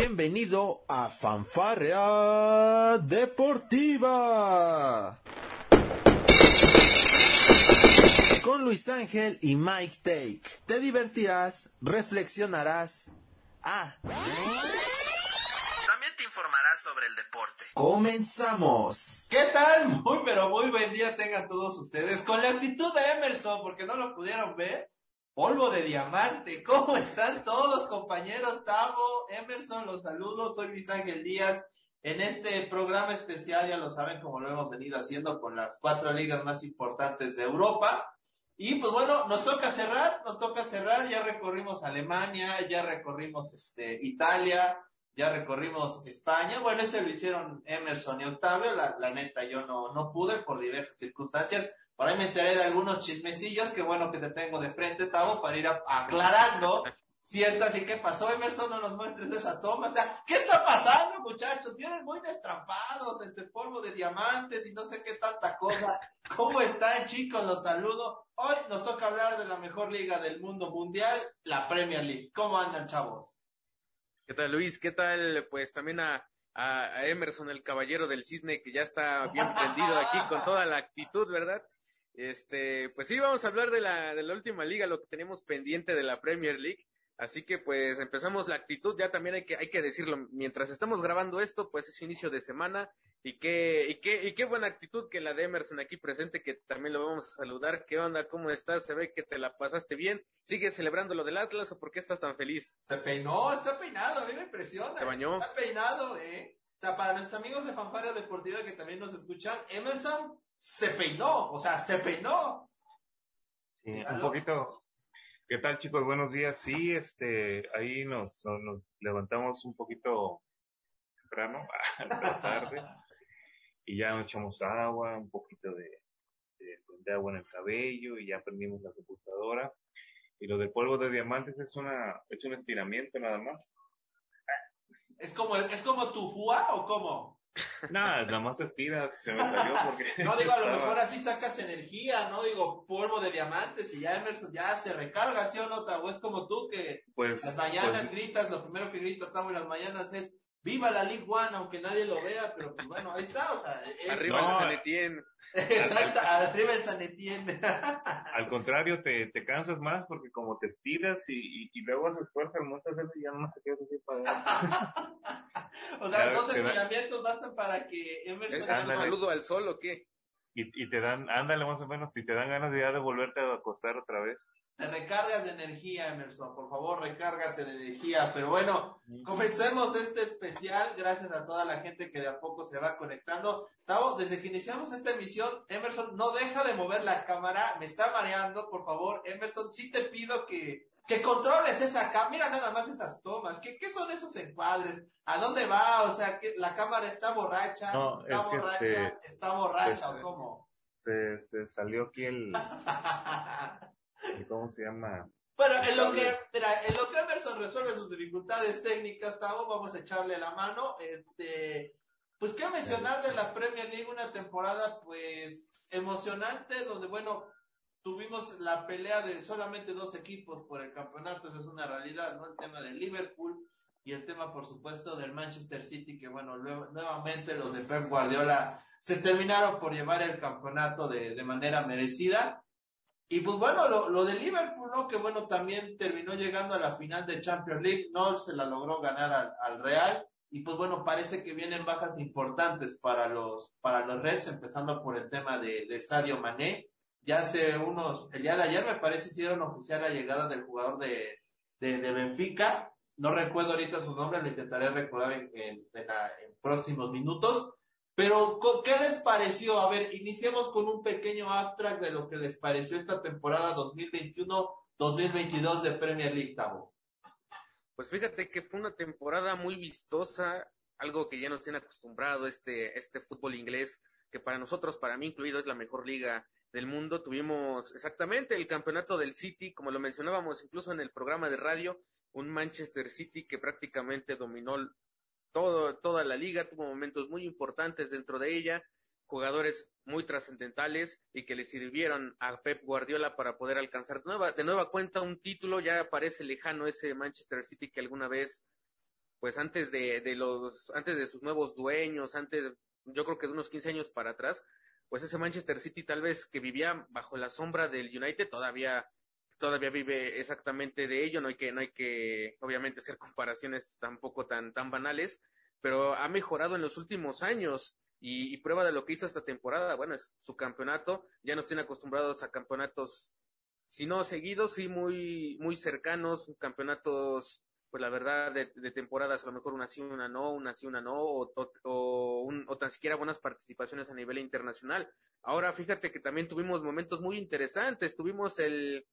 Bienvenido a Fanfarrea Deportiva. Con Luis Ángel y Mike Take. Te divertirás, reflexionarás. Ah. También te informarás sobre el deporte. Comenzamos. ¿Qué tal? Muy pero muy buen día tengan todos ustedes. Con la actitud de Emerson, porque no lo pudieron ver. Polvo de diamante. ¿Cómo están todos, compañeros? Tavo, Emerson, los saludos. Soy Luis Ángel Díaz. En este programa especial, ya lo saben, como lo hemos venido haciendo con las cuatro ligas más importantes de Europa. Y pues bueno, nos toca cerrar, nos toca cerrar. Ya recorrimos Alemania, ya recorrimos este, Italia, ya recorrimos España. Bueno, eso lo hicieron Emerson y Octavio. La, la neta, yo no, no pude por diversas circunstancias. Por ahí me enteré de algunos chismecillos, que bueno que te tengo de frente, Tavo, para ir aclarando ciertas y qué pasó, Emerson, no nos muestres esa toma. O sea, ¿qué está pasando, muchachos? Vienen muy destrampados entre polvo de diamantes y no sé qué tanta cosa. ¿Cómo están, chicos? Los saludo. Hoy nos toca hablar de la mejor liga del mundo mundial, la Premier League. ¿Cómo andan, chavos? ¿Qué tal, Luis? ¿Qué tal, pues, también a Emerson, el caballero del cisne, que ya está bien prendido aquí con toda la actitud, ¿verdad? Este, pues sí, vamos a hablar de la, de la última liga, lo que tenemos pendiente de la Premier League. Así que, pues, empezamos la actitud. Ya también hay que, hay que decirlo, mientras estamos grabando esto, pues es inicio de semana. Y qué, y qué, y qué buena actitud que la de Emerson aquí presente, que también lo vamos a saludar. ¿Qué onda? ¿Cómo estás? Se ve que te la pasaste bien. ¿Sigues celebrando lo del Atlas o por qué estás tan feliz? Se peinó, está peinado, a mí me impresiona. ¿Se bañó? Está peinado, eh. O sea, para nuestros amigos de Fanfaria Deportiva que también nos escuchan, Emerson se peinó, o sea, se peinó. Sí, un ¿Aló? poquito. ¿Qué tal, chicos? Buenos días. Sí, este, ahí nos, nos levantamos un poquito temprano, a la tarde, y ya nos echamos agua, un poquito de, de, de agua en el cabello, y ya prendimos la computadora. Y lo de polvo de diamantes es una, es un estiramiento nada más. ¿Es como, ¿Es como tu Jua o cómo? Nada, nada más estira, se me salió porque. No digo, a lo mejor así sacas energía, no digo polvo de diamantes y ya Emerson ya se recarga, ¿sí o no? O es como tú que Pues, las mañanas pues, gritas, lo primero que grita Tavo en las mañanas es ¡Viva la League One! Aunque nadie lo vea, pero pues bueno, ahí está, o sea, es- Arriba No, el San Etienne. Exacto, arriba el San Etienne. Al contrario, te, te cansas más porque como te estiras y, y, y luego haces fuerza al monte y ya no te quedas así para adelante. o sea, da- estiramientos bastan para que Emerson... ¿Es un saludo al sol o qué? Y, y te dan, ándale más o menos, si te dan ganas de ya de volverte a acostar otra vez. Te recargas de energía, Emerson. Por favor, recárgate de energía. Pero bueno, comencemos este especial. Gracias a toda la gente que de a poco se va conectando. Tavo, desde que iniciamos esta emisión, Emerson no deja de mover la cámara. Me está mareando, por favor. Emerson, sí te pido que, que controles esa cámara. Mira nada más esas tomas. ¿Qué, ¿Qué son esos encuadres? ¿A dónde va? O sea, que la cámara está borracha. No, está es que borracha. está borracha, ¿o cómo? Se, se salió aquí el- ¿cómo se llama? Bueno, en lo que, mira, en lo que Emerson resuelve sus dificultades técnicas, Tavo, vamos a echarle la mano. Este, pues qué mencionar de la Premier League, una temporada pues emocionante, donde bueno, tuvimos la pelea de solamente dos equipos por el campeonato, eso es una realidad, ¿no? El tema del Liverpool y el tema, por supuesto, del Manchester City, que bueno, luego- nuevamente los de Pep Guardiola se terminaron por llevar el campeonato de, de manera merecida. Y pues bueno, lo, lo de Liverpool, ¿no? Que bueno, también terminó llegando a la final de Champions League, no se la logró ganar al, al Real. Y pues bueno, parece que vienen bajas importantes para los, para los Reds, empezando por el tema de, de Sadio Mané. Ya hace unos, el día de ayer me parece hicieron oficial la llegada del jugador de, de, de Benfica. No recuerdo ahorita su nombre, lo intentaré recordar en, en- en próximos minutos. Pero, ¿qué les pareció? A ver, iniciemos con un pequeño abstract de lo que les pareció esta temporada 2021-2022 de Premier League, Tavo. Pues fíjate que fue una temporada muy vistosa, algo que ya nos tiene acostumbrado este, este fútbol inglés, que para nosotros, para mí incluido, es la mejor liga del mundo. Tuvimos exactamente el campeonato del City, como lo mencionábamos incluso en el programa de radio, un Manchester City que prácticamente dominó todo, toda la liga, tuvo momentos muy importantes dentro de ella, jugadores muy trascendentales y que le sirvieron a Pep Guardiola para poder alcanzar de nueva, de nueva cuenta un título. Ya parece lejano ese Manchester City que alguna vez pues antes de, de los, antes de sus nuevos dueños, antes, yo creo que de unos 15 años para atrás, pues ese Manchester City tal vez que vivía bajo la sombra del United todavía todavía vive exactamente de ello, no hay que no hay que obviamente hacer comparaciones tampoco tan tan banales, pero ha mejorado en los últimos años y, prueba de lo que hizo esta temporada, bueno, es su campeonato, ya nos tiene acostumbrados a campeonatos si no seguidos, sí muy muy cercanos, campeonatos pues la verdad, de, de, temporadas, a lo mejor una sí, una no, una sí, una no, o, o, o, un, o tan siquiera buenas participaciones a nivel internacional. Ahora, fíjate que también tuvimos momentos muy interesantes. Tuvimos el,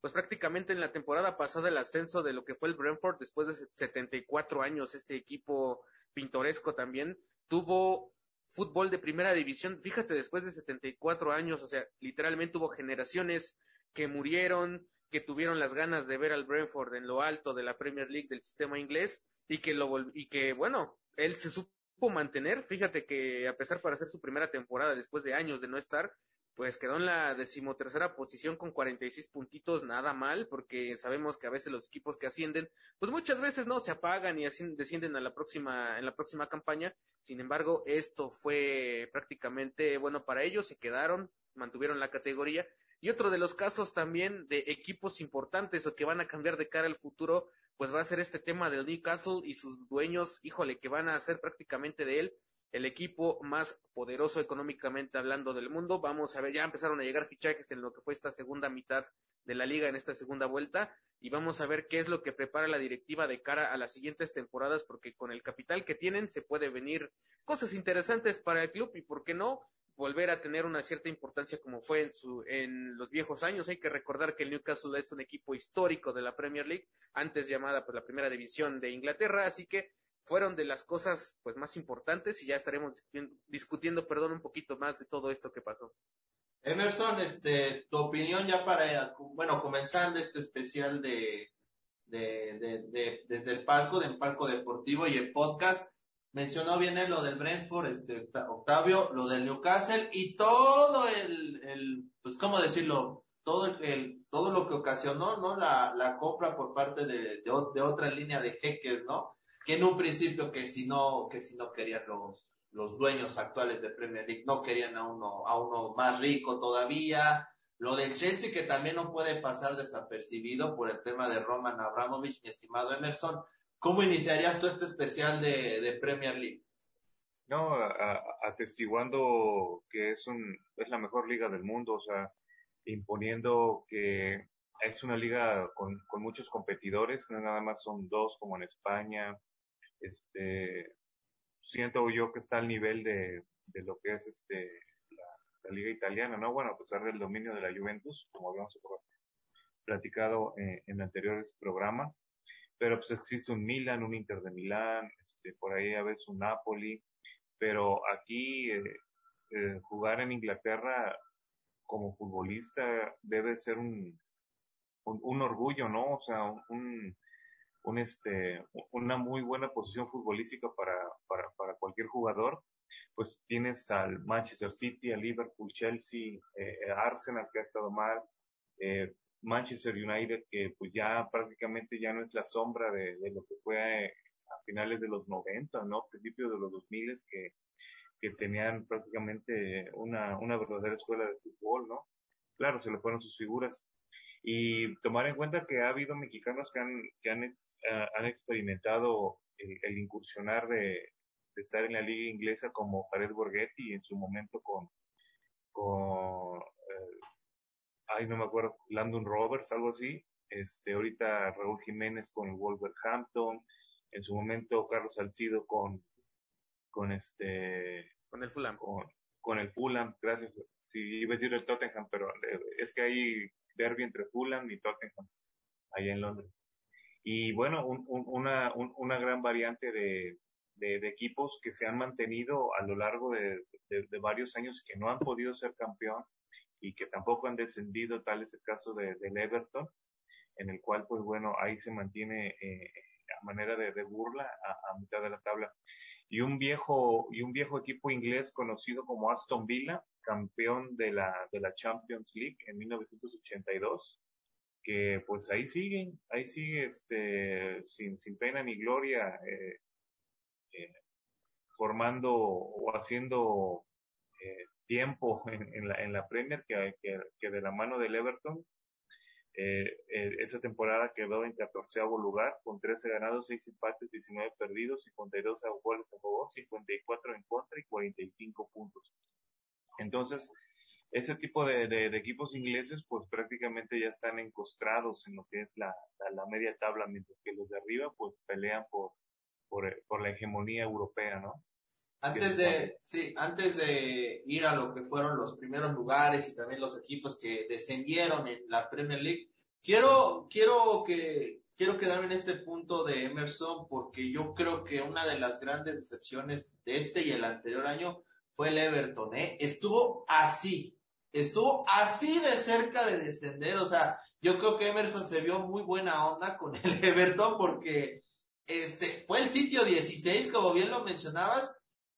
pues prácticamente en la temporada pasada el ascenso de lo que fue el Brentford después de 74 años, este equipo pintoresco también tuvo fútbol de primera división, fíjate, después de 74 años, o sea, literalmente hubo generaciones que murieron, que tuvieron las ganas de ver al Brentford en lo alto de la Premier League del sistema inglés y que lo y que bueno, él se supo mantener, fíjate que a pesar para hacer su primera temporada después de años de no estar, pues quedó en la decimotercera posición con 46 puntitos, nada mal, porque sabemos que a veces los equipos que ascienden, pues muchas veces no se apagan y descienden a la próxima, en la próxima campaña. Sin embargo, esto fue prácticamente bueno para ellos, se quedaron, mantuvieron la categoría y otro de los casos también de equipos importantes o que van a cambiar de cara al futuro, pues va a ser este tema del Newcastle y sus dueños, híjole, que van a ser prácticamente de él el equipo más poderoso económicamente hablando del mundo. Vamos a ver, ya empezaron a llegar fichajes en lo que fue esta segunda mitad de la liga en esta segunda vuelta y vamos a ver qué es lo que prepara la directiva de cara a las siguientes temporadas porque con el capital que tienen se puede venir cosas interesantes para el club y por qué no volver a tener una cierta importancia como fue en, su, en los viejos años. Hay que recordar que el Newcastle es un equipo histórico de la Premier League, antes llamada por pues, la primera división de Inglaterra, así que fueron de las cosas pues más importantes y ya estaremos discutiendo, discutiendo perdón, un poquito más de todo esto que pasó. Emerson, este, tu opinión ya para, bueno, comenzando este especial de, de, de, de desde el palco, del palco deportivo y el podcast, mencionó bien lo del Brentford, este, Octavio, lo del Newcastle y todo el, el pues cómo decirlo, todo el, todo lo que ocasionó, ¿no? La, la compra por parte de, de, de, otra línea de jeques, ¿no? Que en un principio que si no, que si no querían los, los dueños actuales de Premier League, no querían a uno, a uno más rico todavía. Lo del Chelsea que también no puede pasar desapercibido por el tema de Roman Abramovich, mi estimado Emerson ¿Cómo iniciarías tú este especial de, de Premier League? No, atestiguando que es, un, es la mejor liga del mundo, o sea, imponiendo que es una liga con, con muchos competidores, no nada más son dos como en España. Este, siento yo que está al nivel de, lo que es este, la, liga italiana, ¿no? Bueno, a pesar del dominio de la Juventus, como habíamos platicado eh, en anteriores programas, pero pues existe un Milan, un Inter de Milán, este, por ahí a veces un Napoli, pero aquí eh, eh, jugar en Inglaterra como futbolista debe ser un, orgullo, ¿no? O sea, un, un este, una muy buena posición futbolística para, para, para cualquier jugador. Pues tienes al Manchester City, al Liverpool, Chelsea, eh, Arsenal que ha estado mal, eh, Manchester United que pues ya prácticamente ya no es la sombra de, lo que fue a finales de los 90, ¿no? Principios de los 2000 que, que tenían prácticamente una, una verdadera escuela de fútbol, ¿no? Claro, se le fueron sus figuras. Y tomar en cuenta que ha habido mexicanos que han, que han, ex, uh, han experimentado el, el incursionar de, de, estar en la liga inglesa como Jared Borghetti en su momento con, con eh, ay, no me acuerdo, Landon Roberts, algo así. Este, ahorita Raúl Jiménez con el Wolverhampton, en su momento Carlos Salcido con, con este, con el Fulham. Con, con el Fulham, gracias. Sí, iba a decir el Tottenham, pero es que hay derby entre Fulham y Tottenham, allá en Londres. Y bueno, un, un, una, un, una gran variante de, de, de, equipos que se han mantenido a lo largo de, de, de, varios años que no han podido ser campeón y que tampoco han descendido, tal es el caso de, del Everton, en el cual, pues bueno, ahí se mantiene eh, a manera de burla a, a, mitad de la tabla. Y un viejo, y un viejo equipo inglés conocido como Aston Villa, campeón de la, de la Champions League en 1982, que pues ahí siguen, ahí sigue este, sin, sin pena ni gloria, eh, eh, formando o haciendo eh, tiempo en, la, en la Premier que, que, que de la mano del Everton esa temporada quedó en 14 lugar, con 13 ganados, 6 empates, 19 perdidos, 52 goles a favor, 54 en contra y 45 puntos. Entonces, ese tipo de, de, de, equipos ingleses, pues prácticamente ya están encostrados en lo que es la, la, la, media tabla, mientras que los de arriba, pues pelean por, por, por la hegemonía europea, ¿no? Antes de, sí, antes de ir a lo que fueron los primeros lugares y también los equipos que descendieron en la Premier League, quiero, quiero que, quiero quedarme en este punto de Emerson porque yo creo que una de las grandes decepciones de este y el anterior año fue el Everton, ¿eh? Estuvo así, estuvo así de cerca de descender, o sea, yo creo que Emerson se vio muy buena onda con el Everton porque este fue el sitio 16, como bien lo mencionabas,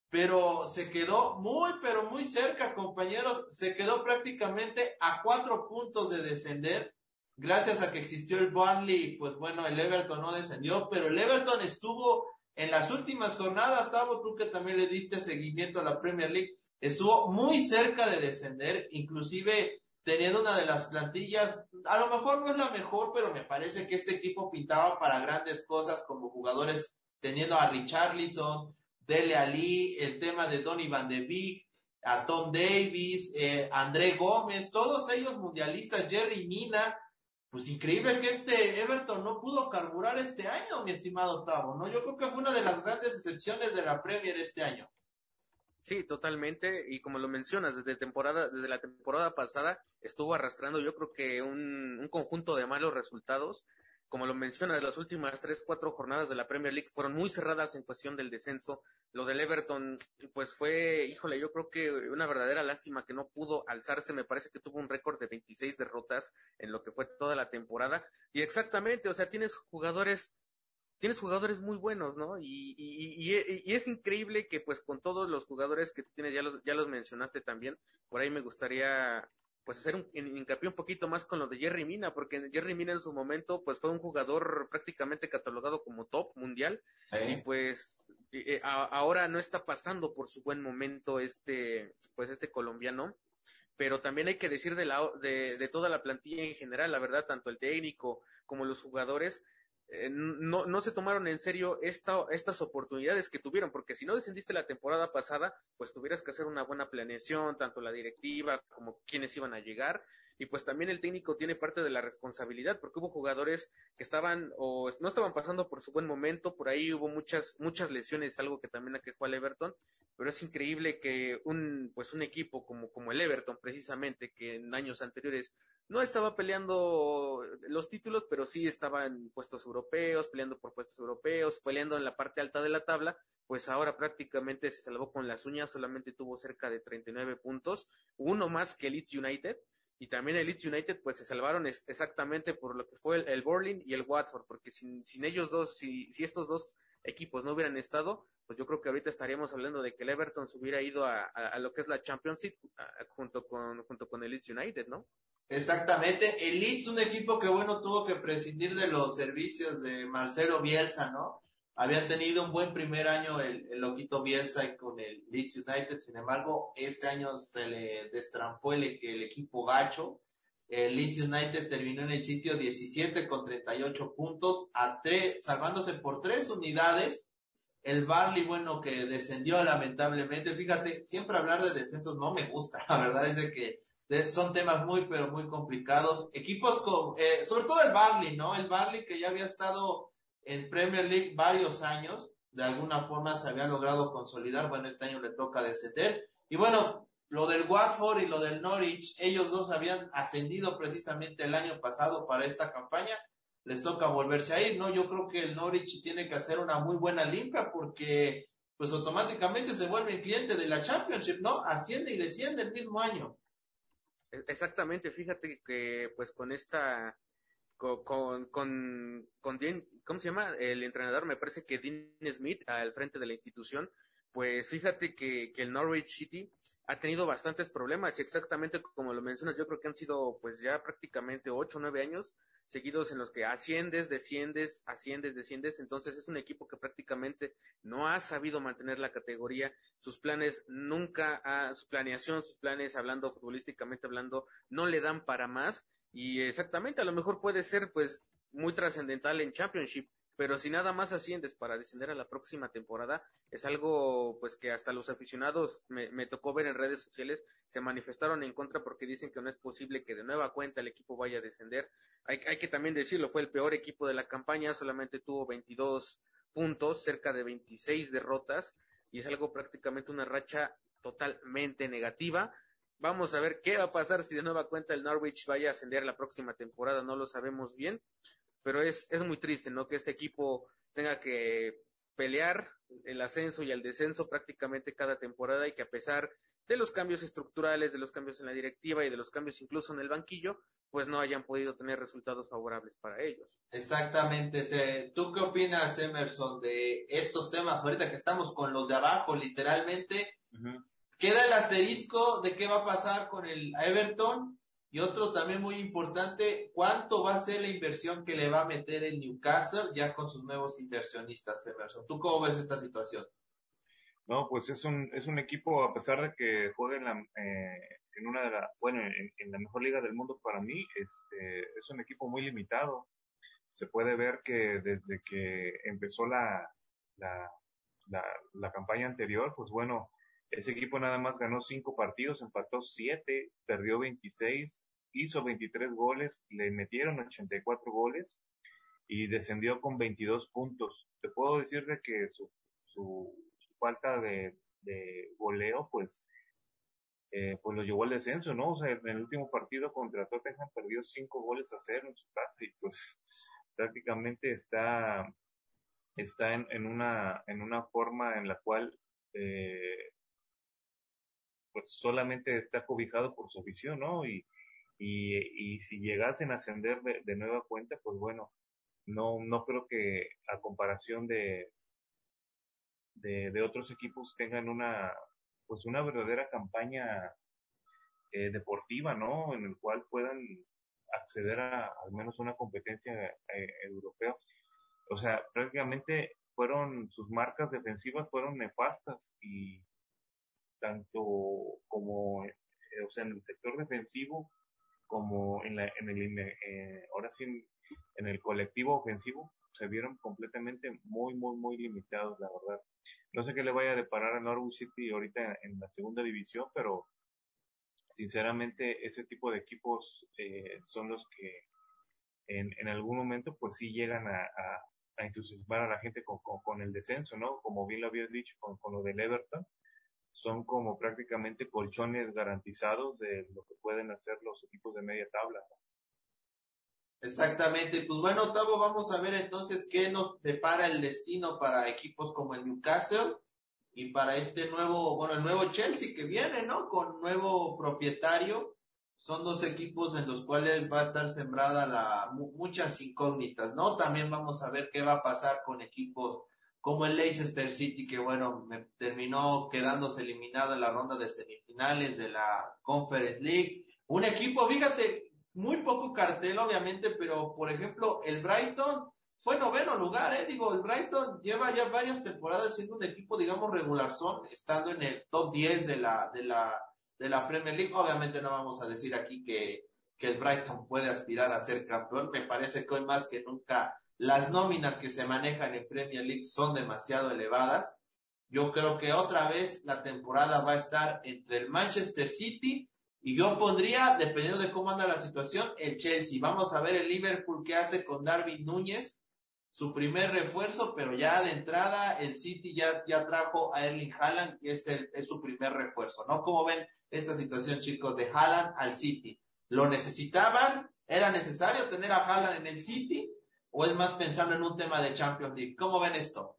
pero se quedó muy, pero muy cerca, compañeros. Se quedó prácticamente a cuatro puntos de descender. Gracias a que existió el Burnley, pues bueno, el Everton no descendió, pero el Everton estuvo en las últimas jornadas, Tavo, tú que también le diste seguimiento a la Premier League, estuvo muy cerca de descender, inclusive teniendo una de las plantillas, a lo mejor no es la mejor, pero me parece que este equipo pintaba para grandes cosas como jugadores teniendo a Richarlison, Dele Ali, el tema de Donny Van de Beek, a Tom Davis, eh, André Gómez, todos ellos mundialistas, Jerry Mina, pues increíble que este Everton no pudo carburar este año, mi estimado Tavo, ¿no? Yo creo que fue una de las grandes decepciones de la Premier este año. Sí, totalmente, y como lo mencionas, desde temporada, desde la temporada pasada estuvo arrastrando yo creo que un, un conjunto de malos resultados, como lo mencionas, las últimas tres, cuatro jornadas de la Premier League fueron muy cerradas en cuestión del descenso. Lo del Everton, pues fue, híjole, yo creo que una verdadera lástima que no pudo alzarse. Me parece que tuvo un récord de 26 derrotas en lo que fue toda la temporada. Y exactamente, o sea, tienes jugadores, tienes jugadores muy buenos, ¿no? Y, y, y, y es increíble que pues con todos los jugadores que tienes, ya los, ya los mencionaste también, por ahí me gustaría pues hacer un hincapié un poquito más con lo de Jerry Mina, porque Jerry Mina en su momento pues fue un jugador prácticamente catalogado como top mundial. Y pues eh, a, ahora no está pasando por su buen momento este pues este colombiano, pero también hay que decir de la de, de toda la plantilla en general, la verdad, tanto el técnico como los jugadores eh, no, no se tomaron en serio esta, estas oportunidades que tuvieron, porque si no descendiste la temporada pasada, pues tuvieras que hacer una buena planeación, tanto la directiva como quienes iban a llegar, y pues también el técnico tiene parte de la responsabilidad, porque hubo jugadores que estaban o no estaban pasando por su buen momento, por ahí hubo muchas, muchas lesiones, algo que también aquejó al Everton, pero es increíble que un, pues un equipo como, como el Everton, precisamente, que en años anteriores no estaba peleando los títulos, pero sí estaba en puestos europeos, peleando por puestos europeos, peleando en la parte alta de la tabla, pues ahora prácticamente se salvó con las uñas, solamente tuvo cerca de 39 puntos, uno más que Leeds United, y también el Leeds United pues se salvaron exactamente por lo que fue el, el y el Watford, porque sin, sin ellos dos, si, si estos dos equipos no hubieran estado, pues yo creo que ahorita estaríamos hablando de que el Everton se hubiera ido a, a, lo que es la Championship junto con junto con el Leeds United, ¿no? Exactamente. El Leeds, un equipo que bueno tuvo que prescindir de los servicios de Marcelo Bielsa, ¿no? Habían tenido un buen primer año el, el loquito Bielsa con el Leeds United, sin embargo, este año se le destrampó el, el equipo gacho. El Leeds United terminó en el sitio 17 con 38 puntos, a tres, salvándose por tres unidades. El Barley, bueno, que descendió lamentablemente. Fíjate, siempre hablar de descensos no me gusta. La verdad es de que son temas muy, pero muy complicados. Equipos con, eh, sobre todo el Barley, ¿no? El Barley que ya había estado en Premier League varios años, de alguna forma se había logrado consolidar, bueno, este año le toca descender. Y bueno, lo del Watford y lo del Norwich, ellos dos habían ascendido precisamente el año pasado para esta campaña, les toca volverse a ir, ¿no? Yo creo que el Norwich tiene que hacer una muy buena limpia porque pues automáticamente se vuelve cliente de la Championship, ¿no? Asciende y desciende el mismo año. Exactamente, fíjate que pues con esta, con, con, con Dean, ¿cómo se llama? El entrenador, me parece que Dean Smith al frente de la institución, pues fíjate que, que el Norwich City ha tenido bastantes problemas y exactamente como lo mencionas, yo creo que han sido pues ya prácticamente ocho o nueve años seguidos en los que asciendes, desciendes, asciendes, desciendes, entonces es un equipo que prácticamente no ha sabido mantener la categoría, sus planes nunca, su planeación, sus planes hablando futbolísticamente hablando, no le dan para más. Y exactamente a lo mejor puede ser pues muy trascendental en Championship, pero si nada más asciendes para descender a la próxima temporada, es algo pues que hasta los aficionados me, tocó ver en redes sociales, se manifestaron en contra porque dicen que no es posible que de nueva cuenta el equipo vaya a descender. Hay, hay que también decirlo, fue el peor equipo de la campaña, solamente tuvo 22 puntos, cerca de 26 derrotas, y es algo prácticamente una racha totalmente negativa. Vamos a ver qué va a pasar si de nueva cuenta el Norwich vaya a ascender la próxima temporada, no lo sabemos bien pero es, es muy triste, ¿no? Que este equipo tenga que pelear el ascenso y el descenso prácticamente cada temporada y que a pesar de los cambios estructurales, de los cambios en la directiva y de los cambios incluso en el banquillo, pues no hayan podido tener resultados favorables para ellos. Exactamente. ¿Tú qué opinas, Emerson, de estos temas ahorita que estamos con los de abajo, literalmente? Queda el asterisco de qué va a pasar con el Everton y otro también muy importante, ¿cuánto va a ser la inversión que le va a meter el Newcastle ya con sus nuevos inversionistas, Emerson? ¿Tú cómo ves esta situación? No, pues es un, es un equipo, a pesar de que juega en, la, eh, en una de la, bueno, en, la mejor liga del mundo para mí, este, es un equipo muy limitado. Se puede ver que desde que empezó la, la, la, la campaña anterior, pues bueno, ese equipo nada más ganó cinco partidos, empató siete, perdió 26, hizo 23 goles, le metieron 84 goles y descendió con 22 puntos. Te puedo decir de que su, falta de, de, goleo, pues, eh, pues lo llevó al descenso, ¿no? O sea, en el último partido contra Tottenham perdió cinco goles a cero en su casa y pues prácticamente está, está en, en, una, en una forma en la cual eh, pues solamente está cobijado por su afición, ¿no? Y, y, y si llegasen a ascender de, de, nueva cuenta, pues bueno, no, no creo que a comparación de, de, de otros equipos tengan una, pues una verdadera campaña eh, deportiva, ¿no? En el cual puedan acceder a al menos una competencia eh, europea. O sea, prácticamente fueron, sus marcas defensivas fueron nefastas y, tanto como eh, o sea, en el sector defensivo como en, la, en el, eh, ahora sí, en, el colectivo ofensivo, se vieron completamente muy, muy, muy limitados, la verdad. No sé qué le vaya a deparar a Norwich City ahorita en la segunda división, pero sinceramente ese tipo de equipos eh, son los que en, en algún momento pues sí llegan a, a, a entusiasmar a la gente con, con, con, el descenso, ¿no? Como bien lo habías dicho con, con lo del Everton, son como prácticamente colchones garantizados de lo que pueden hacer los equipos de media tabla. Exactamente, pues bueno, Tavo, vamos a ver entonces qué nos depara el destino para equipos como el Newcastle y para este nuevo, bueno, el nuevo Chelsea que viene, ¿no? Con nuevo propietario. Son dos equipos en los cuales va a estar sembrada la, muchas incógnitas, ¿no? También vamos a ver qué va a pasar con equipos como el Leicester City, que bueno, me terminó quedándose eliminado en la ronda de semifinales de la Conference League. Un equipo, fíjate, muy poco cartel, obviamente, pero por ejemplo, el Brighton fue noveno lugar, eh. Digo, el Brighton lleva ya varias temporadas siendo un equipo, digamos, regular son, estando en el top 10 de la, de la, de la Premier League. Obviamente no vamos a decir aquí que, que el Brighton puede aspirar a ser campeón. Me parece que hoy más que nunca las nóminas que se manejan en Premier League son demasiado elevadas. Yo creo que otra vez la temporada va a estar entre el Manchester City y yo pondría, dependiendo de cómo anda la situación, el Chelsea. Vamos a ver el Liverpool que hace con Darwin Núñez, su primer refuerzo, pero ya de entrada el City ya, ya trajo a Erling Haaland, que es, el, es su primer refuerzo, ¿no? ¿Cómo ven esta situación, chicos, de Haaland al City? ¿Lo necesitaban? ¿Era necesario tener a Haaland en el City? O es más pensando en un tema de Champions League? ¿Cómo ven esto?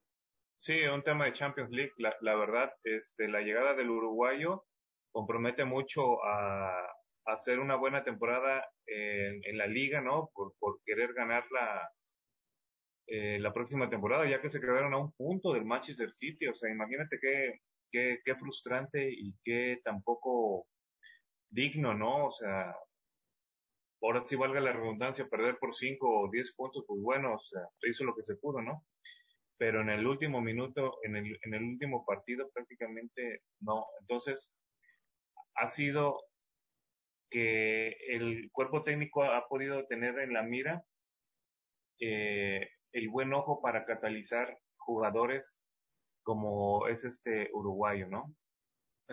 Sí, un tema de Champions League. La, la verdad, este, la llegada del uruguayo compromete mucho a, hacer una buena temporada en, la liga, ¿no? Por, por querer ganar la, eh, la próxima temporada, ya que se quedaron a un punto del Manchester City. O sea, imagínate qué, qué, qué frustrante y qué tampoco digno, ¿no? O sea, ahora sí valga la redundancia, perder por 5 o 10 puntos, pues bueno, o sea, se hizo lo que se pudo, ¿no? Pero en el último minuto, en el, en el último partido prácticamente no. Entonces, ha sido que el cuerpo técnico ha podido tener en la mira eh, el buen ojo para catalizar jugadores como es este uruguayo, ¿no?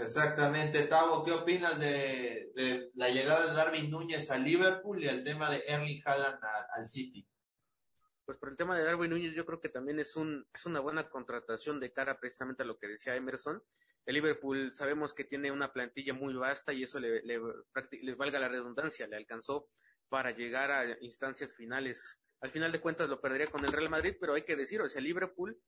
Exactamente, Tavo, ¿qué opinas de, la llegada de Darwin Núñez al Liverpool y el tema de Erling Haaland al City? Pues por el tema de Darwin Núñez yo creo que también es un es una buena contratación de cara precisamente a lo que decía Emerson. El Liverpool sabemos que tiene una plantilla muy vasta y eso le, le valga la redundancia, le alcanzó para llegar a instancias finales. Al final de cuentas lo perdería con el Real Madrid, pero hay que decir, o sea, Liverpool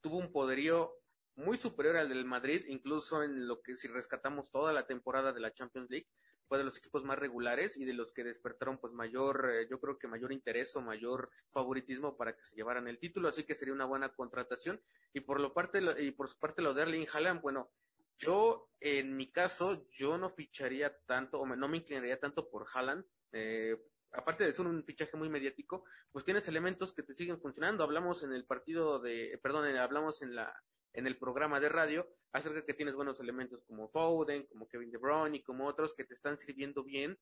tuvo un poderío muy superior al del Madrid, incluso en lo que si rescatamos toda la temporada de la Champions League, fue de los equipos más regulares y de los que despertaron pues mayor, eh, yo creo que mayor interés o mayor favoritismo para que se llevaran el título, así que sería una buena contratación. Y por lo parte, y por su parte lo de Erling Haaland, bueno, yo en mi caso, yo no ficharía tanto, o no me inclinaría tanto por Haaland, eh, aparte de ser un fichaje muy mediático, pues tienes elementos que te siguen funcionando. Hablamos en el partido de, perdón, hablamos en la en el programa de radio acerca que tienes buenos elementos como Foden, como Kevin De Bruyne y como otros que te están sirviendo bien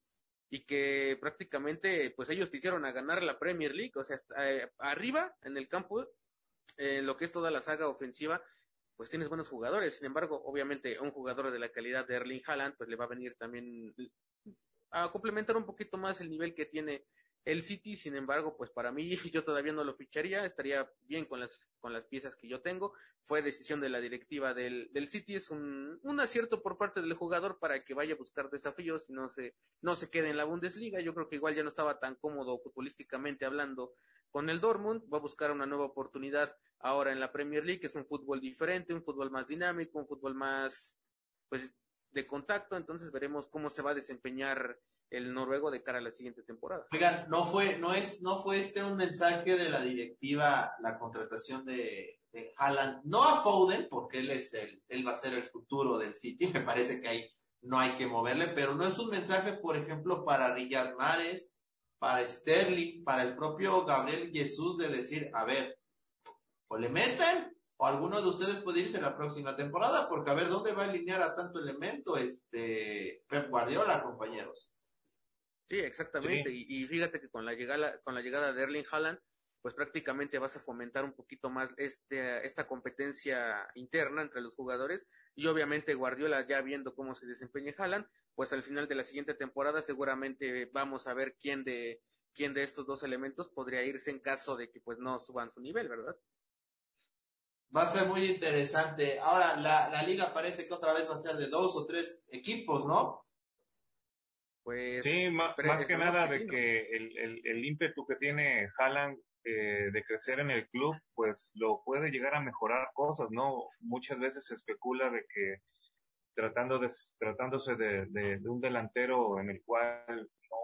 y que prácticamente pues ellos te hicieron a ganar la Premier League, o sea, eh, arriba en el campo, en lo que es toda la saga ofensiva, pues tienes buenos jugadores. Sin embargo, obviamente un jugador de la calidad de Erling Haaland pues le va a venir también a complementar un poquito más el nivel que tiene el City, sin embargo, pues para mí yo todavía no lo ficharía, estaría bien con las, con las piezas que yo tengo. Fue decisión de la directiva del, del City, es un, un acierto por parte del jugador para que vaya a buscar desafíos y no se, no se quede en la Bundesliga. Yo creo que igual ya no estaba tan cómodo futbolísticamente hablando con el Dortmund, va a buscar una nueva oportunidad ahora en la Premier League, que es un fútbol diferente, un fútbol más dinámico, un fútbol más, pues, de contacto, entonces veremos cómo se va a desempeñar el noruego de cara a la siguiente temporada. Oigan, no fue, no es, no fue este un mensaje de la directiva, la contratación de, de Haaland, no a Foden, porque él es el, él va a ser el futuro del City, me parece que ahí no hay que moverle, pero no es un mensaje, por ejemplo, para Riyad Mahrez, para Sterling, para el propio Gabriel Jesús de decir, a ver, o le meten, o alguno de ustedes puede irse la próxima temporada, porque a ver, ¿dónde va a alinear a tanto elemento este Pep Guardiola, compañeros? Sí, exactamente. Y, y, fíjate que con la llegada, con la llegada de Erling Haaland, pues prácticamente vas a fomentar un poquito más este, esta competencia interna entre los jugadores. Y obviamente Guardiola ya viendo cómo se desempeña Haaland, pues al final de la siguiente temporada seguramente vamos a ver quién de, quién de estos dos elementos podría irse en caso de que pues no suban su nivel, ¿verdad? Va a ser muy interesante. Ahora, la, la liga parece que otra vez va a ser de dos o tres equipos, ¿no? Pues, sí, más, más que nada de que el, el, el, ímpetu que tiene Haaland eh, de crecer en el club, pues lo puede llegar a mejorar cosas, ¿no? Muchas veces se especula de que tratando de, tratándose de, de, de un delantero en el cual no,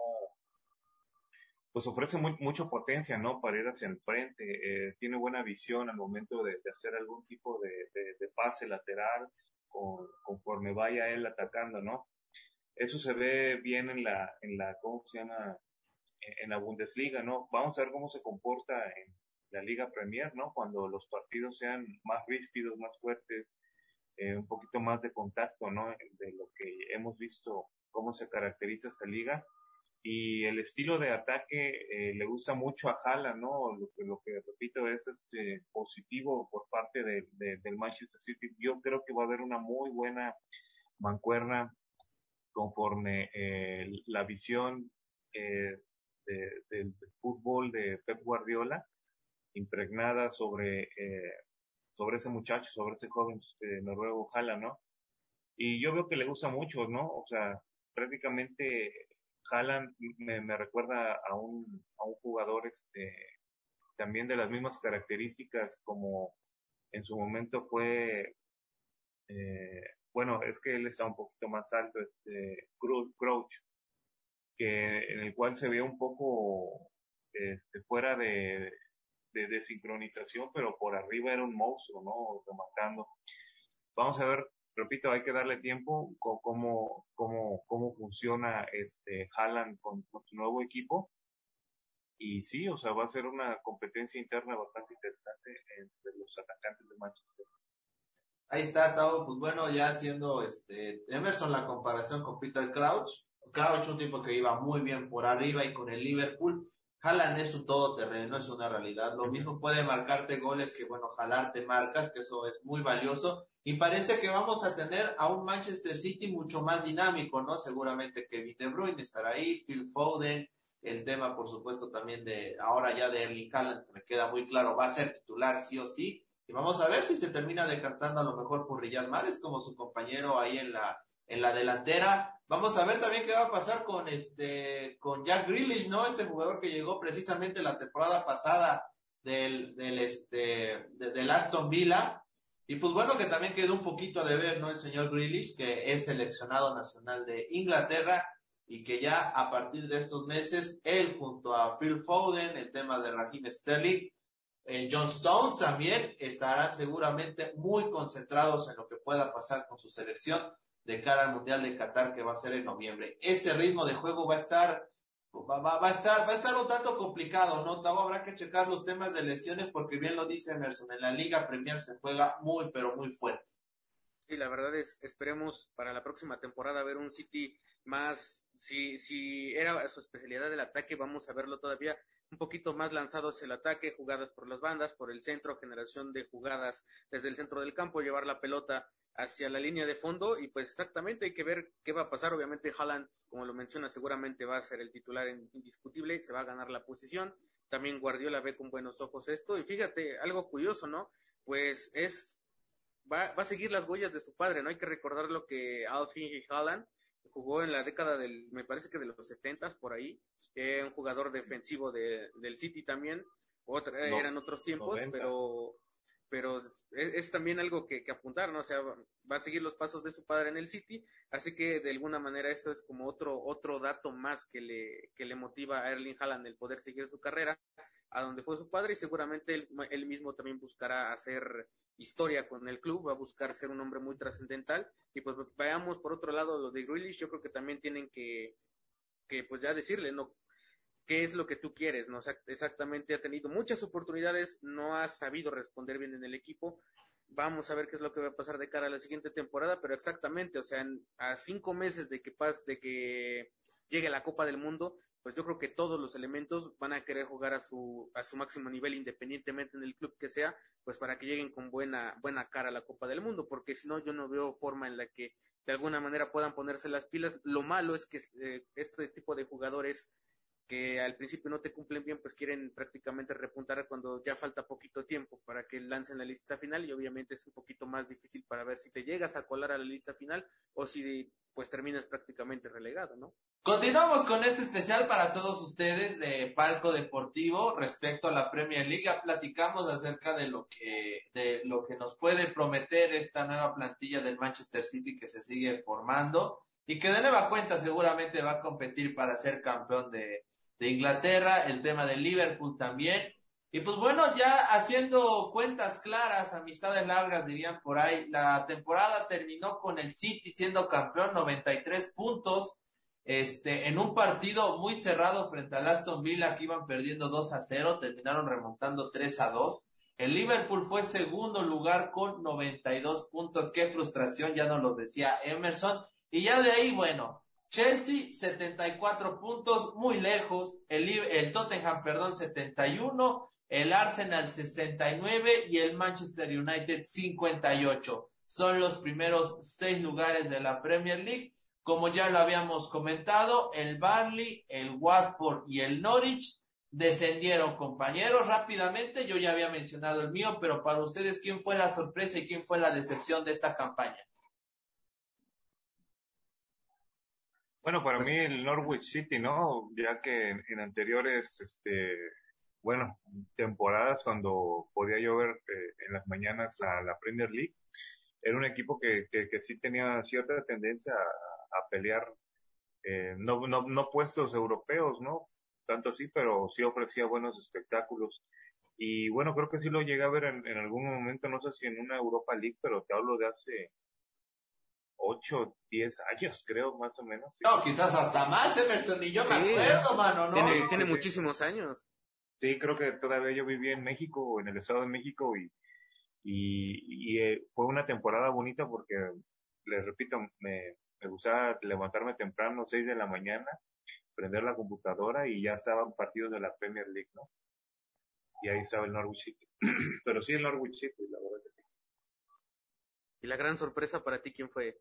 pues ofrece muy, mucho potencia, ¿no? Para ir hacia el frente, eh, tiene buena visión al momento de, de hacer algún tipo de, de pase lateral con, conforme vaya él atacando, ¿no? Eso se ve bien en la, en la, ¿cómo se llama? En la Bundesliga, ¿no? Vamos a ver cómo se comporta en la Liga Premier, ¿no? Cuando los partidos sean más ríspidos, más fuertes, eh, un poquito más de contacto, ¿no? De lo que hemos visto, cómo se caracteriza esta liga. Y el estilo de ataque eh, le gusta mucho a Jala, ¿no? Lo que, lo que repito es este positivo por parte de, de, del Manchester City. Yo creo que va a haber una muy buena mancuerna conforme eh, la visión eh, de, del fútbol de Pep Guardiola impregnada sobre, eh, sobre ese muchacho, sobre ese joven noruego Jala, ¿no? Y yo veo que le gusta mucho, ¿no? O sea, prácticamente Haaland me, me recuerda a un, a un jugador este, también de las mismas características como en su momento fue eh, bueno, es que él está un poquito más alto, este Crouch, que en el cual se ve un poco este, fuera de, de, sincronización, pero por arriba era un monstruo, ¿no? Rematando. Vamos a ver repito, hay que darle tiempo cómo, cómo, cómo funciona este Haaland con, su nuevo equipo. Y sí, o sea, va a ser una competencia interna bastante interesante entre los atacantes de Manchester. Ahí está, Tavo, pues bueno, ya haciendo este Emerson la comparación con Peter Crouch. Crouch, un tipo que iba muy bien por arriba y con el Liverpool. Haaland es un todoterreno, es una realidad. Lo mismo puede marcarte goles que, bueno, jalarte marcas, que eso es muy valioso. Y parece que vamos a tener a un Manchester City mucho más dinámico, ¿no? Seguramente Kevin De Bruyne estará ahí, Phil Foden, el tema, por supuesto, también de ahora ya de Erling Haaland, que me queda muy claro, va a ser titular sí o sí. Y vamos a ver si se termina decantando a lo mejor por Riyad Mahrez como su compañero ahí en la, en la delantera. Vamos a ver también qué va a pasar con este, con Jack Grealish, ¿no? Este jugador que llegó precisamente la temporada pasada del, del este, de, del Aston Villa. Y pues bueno, que también quedó un poquito a deber, ¿no? El señor Grealish, que es seleccionado nacional de Inglaterra y que ya a partir de estos meses, él junto a Phil Foden, el tema de Raheem Sterling, eh, John Stones también estarán seguramente muy concentrados en lo que pueda pasar con su selección de cara al Mundial de Qatar que va a ser en noviembre. Ese ritmo de juego va a estar va, va, va, a estar va a estar un tanto complicado, ¿no? Tavo, habrá que checar los temas de lesiones porque bien lo dice Emerson, en la Liga Premier se juega muy pero muy fuerte. Sí, la verdad es esperemos para la próxima temporada ver un City más si si era su especialidad del ataque, vamos a verlo todavía un poquito más lanzados el ataque, jugadas por las bandas, por el centro, generación de jugadas desde el centro del campo, llevar la pelota hacia la línea de fondo y pues exactamente hay que ver qué va a pasar. Obviamente Haaland, como lo menciona, seguramente va a ser el titular indiscutible, se va a ganar la posición. También Guardiola ve con buenos ojos esto y fíjate, algo curioso, ¿no? Pues es, va, va a seguir las huellas de su padre, ¿no? Hay que recordar lo que Alfie Haaland jugó en la década del, me parece que de los setentas por ahí, eh, un jugador defensivo de, del City también, otra, no, eran otros tiempos, 90. pero pero es, es, también algo que, que, apuntar, ¿no? O sea, va a seguir los pasos de su padre en el City, así que de alguna manera eso es como otro, otro dato más que le, que le motiva a Erling Haaland el poder seguir su carrera a donde fue su padre y seguramente él, él mismo también buscará hacer historia con el club, va a buscar ser un hombre muy trascendental y pues veamos por otro lado lo de Grealish, yo creo que también tienen que, que pues ya decirle, no, qué es lo que tú quieres, ¿no? Exactamente, ha tenido muchas oportunidades, no ha sabido responder bien en el equipo. Vamos a ver qué es lo que va a pasar de cara a la siguiente temporada, pero exactamente, o sea, a cinco meses de que pase, de que llegue la Copa del Mundo, pues yo creo que todos los elementos van a querer jugar a su, a su máximo nivel, independientemente en el club que sea, pues para que lleguen con buena, buena cara a la Copa del Mundo, porque si no, yo no veo forma en la que de alguna manera puedan ponerse las pilas. Lo malo es que eh, este tipo de jugadores que al principio no te cumplen bien, pues quieren prácticamente repuntar cuando ya falta poquito tiempo para que lancen la lista final y obviamente es un poquito más difícil para ver si te llegas a colar a la lista final o si pues terminas prácticamente relegado, ¿no? Continuamos con este especial para todos ustedes de Palco Deportivo respecto a la Premier League. Platicamos acerca de lo que de lo que nos puede prometer esta nueva plantilla del Manchester City que se sigue formando y que de nueva cuenta seguramente va a competir para ser campeón de, de Inglaterra, el tema de Liverpool también. Y pues bueno, ya haciendo cuentas claras, amistades largas dirían por ahí, la temporada terminó con el City siendo campeón 93 puntos, este, en un partido muy cerrado frente al Aston Villa que iban perdiendo 2 a 0, terminaron remontando 3 a 2. El Liverpool fue segundo lugar con 92 puntos, qué frustración, ya nos los decía Emerson. Y ya de ahí, bueno, Chelsea 74 puntos, muy lejos. El, el, Tottenham, perdón, 71. El Arsenal 69 y el Manchester United 58. Son los primeros seis lugares de la Premier League. Como ya lo habíamos comentado, el Barley, el Watford y el Norwich descendieron compañeros rápidamente. Yo ya había mencionado el mío, pero para ustedes, ¿quién fue la sorpresa y quién fue la decepción de esta campaña? Bueno, para mí el Norwich City, ¿no? Ya que en, en anteriores, este, bueno, temporadas cuando podía llover eh, en las mañanas la, la, Premier League, era un equipo que, que, que sí tenía cierta tendencia a, a pelear, eh, no, no, no puestos europeos, ¿no? Tanto así, pero sí ofrecía buenos espectáculos. Y bueno, creo que sí lo llegué a ver en, en algún momento, no sé si en una Europa League, pero te hablo de hace 8, 10 años, creo, más o menos. No, quizás hasta más, Emerson, y yo me acuerdo, mano, ¿no? Tiene, tiene muchísimos años. Sí, creo que todavía yo viví en México, en el Estado de México, y, y, eh, fue una temporada bonita porque, les repito, me, me gustaba levantarme temprano, 6 de la mañana, prender la computadora y ya estaban partidos de la Premier League, ¿no? Y ahí estaba el Norwich City. Pero sí el Norwich City, la verdad. Y la gran sorpresa para ti, ¿quién fue?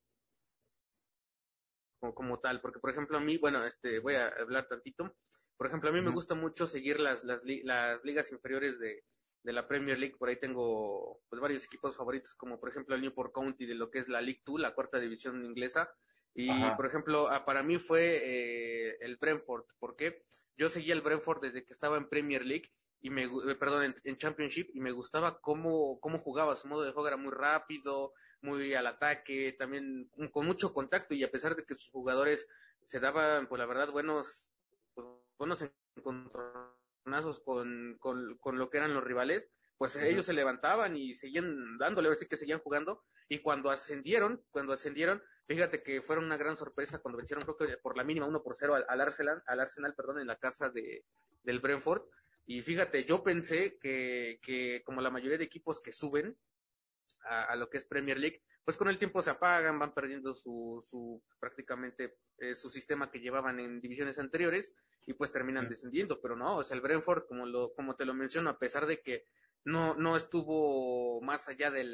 Como, como tal, porque por ejemplo a mí, bueno, este, voy a hablar tantito. Por ejemplo, a mí me gusta mucho seguir las, las, las ligas inferiores de, de la Premier League. Por ahí tengo pues, varios equipos favoritos, como por ejemplo el Newport County de lo que es la League 2, la cuarta división inglesa. Y por ejemplo, para mí fue eh, el Brentford. ¿Por qué? Yo seguía el Brentford desde que estaba en Premier League y me, eh, perdón, en, Championship y me gustaba cómo, cómo jugaba. Su modo de juego era muy rápido, muy al ataque, también con mucho contacto y a pesar de que sus jugadores se daban, pues la verdad, buenos, pues, buenos encontronazos con, con, con lo que eran los rivales, pues ellos se levantaban y seguían dándole, a que seguían jugando. Y cuando ascendieron, cuando ascendieron, Fíjate que fueron una gran sorpresa cuando vencieron, creo que por la mínima 1 por 0 al, Arsenal, al Arsenal, perdón, en la casa de, del Brentford. Y fíjate, yo pensé que, que como la mayoría de equipos que suben a, lo que es Premier League, pues con el tiempo se apagan, van perdiendo su, su prácticamente eh, su sistema que llevaban en divisiones anteriores y pues terminan descendiendo, pero no, o sea, el Brentford, como lo, como te lo menciono, a pesar de que no, no estuvo más allá de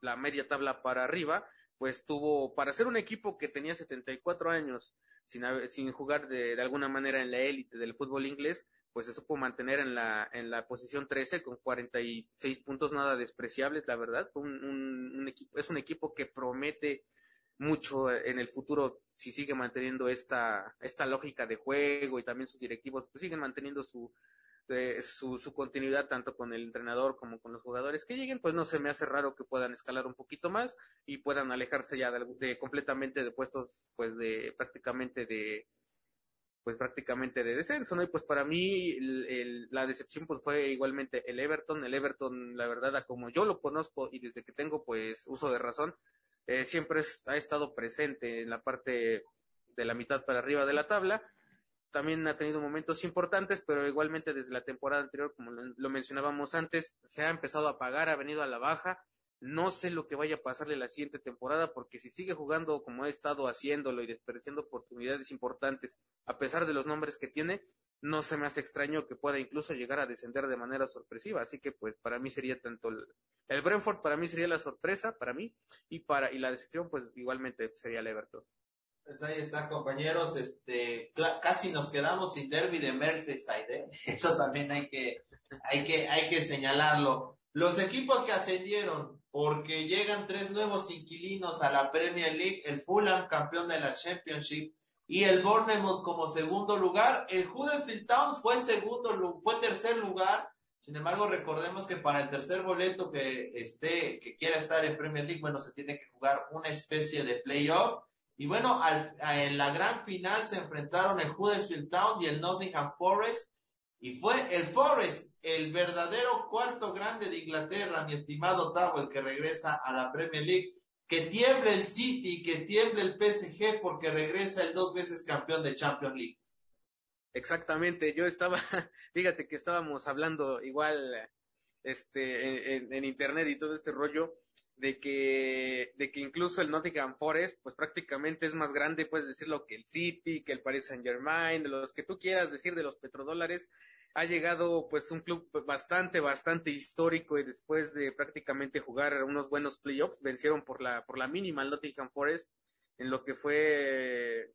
la media tabla para arriba, pues tuvo, para ser un equipo que tenía 74 años sin, sin jugar de, de alguna manera en la élite del fútbol inglés, pues se supo mantener en la, en la posición 13 con 46 puntos nada despreciables, la verdad. Un, un, equipo, es un equipo que promete mucho en el futuro si sigue manteniendo esta, esta lógica de juego y también sus directivos pues siguen manteniendo su, su, su, continuidad tanto con el entrenador como con los jugadores que lleguen, pues no se me hace raro que puedan escalar un poquito más y puedan alejarse ya de, completamente de puestos, pues de prácticamente de pues prácticamente de descenso, ¿no? Y pues para mí la decepción pues fue igualmente el Everton, el Everton la verdad como yo lo conozco y desde que tengo pues uso de razón, eh, siempre ha estado presente en la parte de la mitad para arriba de la tabla también ha tenido momentos importantes, pero igualmente desde la temporada anterior, como lo mencionábamos antes, se ha empezado a pagar, ha venido a la baja. No sé lo que vaya a pasarle la siguiente temporada, porque si sigue jugando como ha estado haciéndolo y desperdiciando oportunidades importantes, a pesar de los nombres que tiene, no se me hace extraño que pueda incluso llegar a descender de manera sorpresiva. Así que, pues, para mí sería tanto el, el Brentford, para mí sería la sorpresa, para mí, y para y la decepción, pues, igualmente sería el Everton. Pues ahí está, compañeros. Este, casi nos quedamos sin derby de Merseyside. ¿eh? Eso también hay que, hay que, hay que señalarlo. Los equipos que ascendieron, porque llegan tres nuevos inquilinos a la Premier League, el Fulham campeón de la Championship y el Bournemouth como segundo lugar. El Huddersfield Town fue segundo, fue tercer lugar. Sin embargo, recordemos que para el tercer boleto que esté, que quiera estar en Premier League, bueno, se tiene que jugar una especie de playoff y bueno, en la gran final se enfrentaron el Huddersfield Town y el Nottingham Forest. Y fue el Forest, el verdadero cuarto grande de Inglaterra, mi estimado Tavo, el que regresa a la Premier League. Que tiemble el City, que tiemble el PSG, porque regresa el dos veces campeón de Champions League. Exactamente, yo estaba, fíjate que estábamos hablando igual este en, en internet y todo este rollo de que, de que incluso el Nottingham Forest, pues prácticamente es más grande, puedes decirlo, que el City, que el Paris Saint Germain, de los que tú quieras decir de los petrodólares, ha llegado pues un club bastante, bastante histórico y después de prácticamente jugar unos buenos playoffs, vencieron por la, por la mínima al Nottingham Forest en lo que fue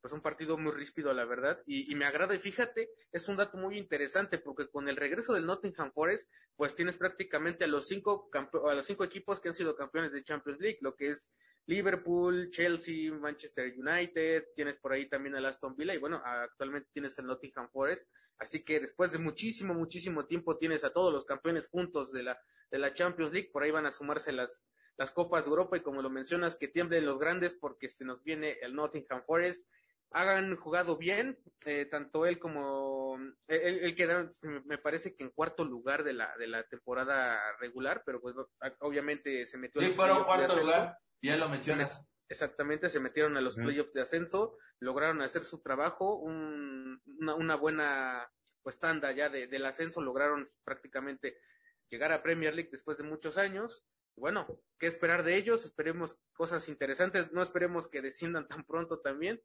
pues un partido muy ríspido, la verdad, y, me agrada. Y fíjate, es un dato muy interesante porque con el regreso del Nottingham Forest, pues tienes prácticamente a los cinco a los cinco equipos que han sido campeones de Champions League, lo que es Liverpool, Chelsea, Manchester United, tienes por ahí también al Aston Villa y bueno, actualmente tienes el Nottingham Forest, así que después de muchísimo, muchísimo tiempo tienes a todos los campeones juntos de la, de la Champions League, por ahí van a sumarse las, las Copas de Europa y como lo mencionas, que tiemblen los grandes porque se nos viene el Nottingham Forest, hagan jugado bien, eh, tanto él como él, él, queda, me parece que en cuarto lugar de la de la temporada regular, pero pues obviamente se metió. Sí, fueron cuarto lugar, ya lo mencionas. Exactamente, se metieron a los playoffs de ascenso, lograron hacer su trabajo, un- una, una buena pues tanda ya de, del ascenso, lograron prácticamente llegar a Premier League después de muchos años. Bueno, ¿qué esperar de ellos? Esperemos cosas interesantes, no esperemos que desciendan tan pronto también,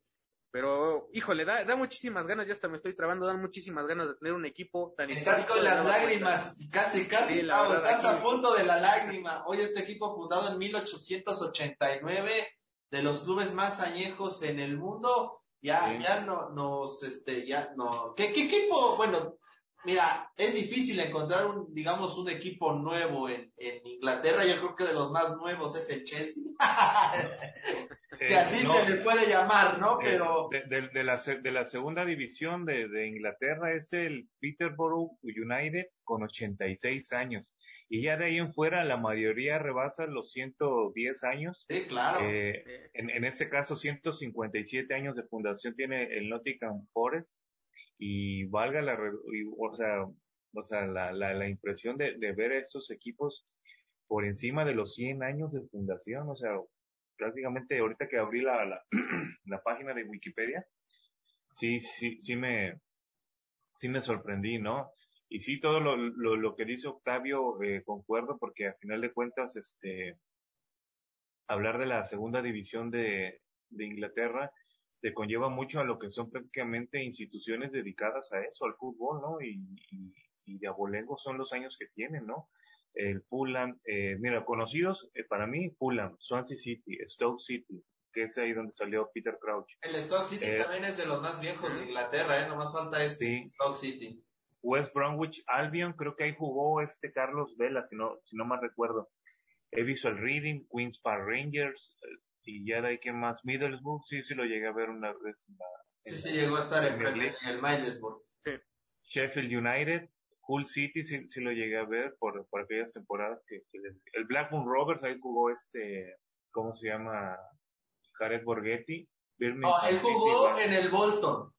pero híjole, da, da muchísimas ganas, ya hasta me estoy trabando, dan muchísimas ganas de tener un equipo tan Estás con las cuenta. lágrimas, casi, casi, Sí, la Tavo, verdad, estás aquí- a punto de la lágrima. Hoy este equipo fundado en 1889, de los clubes más añejos en el mundo, ya, Sí. ya no, nos, este, ya no. ¿Qué, qué equipo? Bueno, mira, es difícil encontrar un, digamos, un equipo nuevo en, en Inglaterra. Yo creo que de los más nuevos es el Chelsea. Eh, así no, se le puede llamar, ¿no? eh, Pero, de, de- de la, de la segunda división de, Inglaterra es el Peterborough United con 86 años. Y ya de ahí en fuera la mayoría rebasa los 110 años. sí, claro. Eh, en, en este caso, 157 años de fundación tiene el Nottingham Forest. Y valga la, y, o sea, o sea, la, la, la impresión de, de ver estos equipos por encima de los 100 años de fundación. O sea, prácticamente ahorita que abrí la, la, la página de Wikipedia, sí, sí, sí me, sí me sorprendí, ¿no? Y sí, todo lo, lo, lo que dice Octavio, eh, concuerdo, porque a final de cuentas, este, hablar de la segunda división de, de Inglaterra te conlleva mucho a lo que son prácticamente instituciones dedicadas a eso, al fútbol, ¿no? Y, y, de abolengo son los años que tienen, ¿no? El Fulham, eh, mira, conocidos eh, para mí, Fulham, Swansea City, Stoke City, que es ahí donde salió Peter Crouch. El Stoke City Eh, también es de los más viejos de Inglaterra, ¿eh? Nomás falta este Sí. Stoke City. West Bromwich Albion, creo que ahí jugó este Carlos Vela, si no, si no mal recuerdo. He visto el Reading, Queens Park Rangers, eh, y ya de ahí que más, Middlesbrough, sí, sí lo llegué a ver una vez. en la- Sí, en sí, la llegó a estar en, en el Middlesbrough. Sheffield United, Hull City, sí, sí lo llegué a ver por, por aquellas temporadas que, que les- el Blackburn Rovers, ahí jugó este, ¿cómo se llama? Jared Borghetti. Birmingham No, él jugó en el Bolton.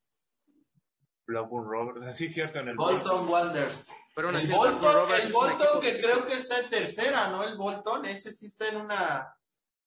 Blackburn Rovers, así cierto, en el Bolton Wanderers. pero El así el Bolton, Rovers el Bolton que creo que está en tercera, ¿no? El Bolton, ese sí está en una...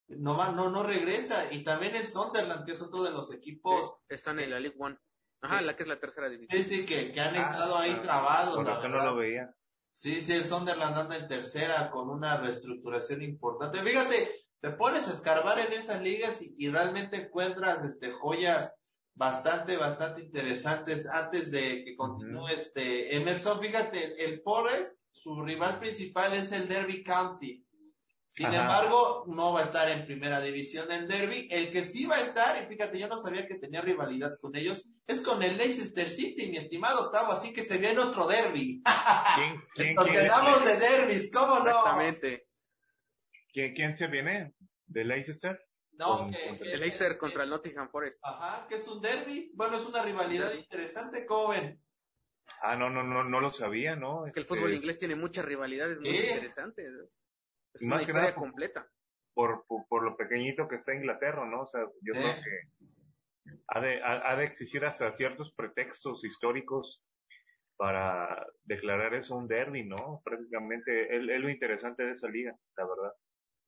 No, va- no, no regresa. Y también el Sunderland, que es otro de los equipos... Sí, están en la League One. Ajá, la que es la tercera división. Sí, sí, que, que han Ah, estado ahí ah, trabados. Por razón no lo veía. Sí, sí, el Sunderland anda en tercera con una reestructuración importante. Fíjate, te pones a escarbar en esas ligas y, y realmente encuentras este joyas bastante, bastante interesantes antes de que continúe Ujú. este Emerson. Fíjate, el Forest, su rival principal es el Derby County. Sin Ajá. embargo, no va a estar en primera división del Derby. El que sí va a estar, y fíjate, yo no sabía que tenía rivalidad con ellos, es con el Leicester City, mi estimado Tavo, así que se viene otro Derby. ¿Quién, quién, Nos quién, llenamos de derbis, ¿cómo no? Exactamente. quién- quién se viene? ¿De Leicester? No, Con- que, contra- que- El Leicester contra el Nottingham Forest. Ajá, que es un derby. Bueno, es una rivalidad interesante, ¿cómo ven? Ah, no, no, no, no lo sabía, ¿no? Es que el Este, fútbol inglés tiene muchas rivalidades muy interesantes. Es Y una más que historia nada completa. Por, por, por lo pequeñito que está Inglaterra, ¿no? O sea, yo creo que ha de, ha, ha de existir hasta ciertos pretextos históricos para declarar eso un derby, ¿no? Prácticamente es, es lo interesante de esa liga, la verdad.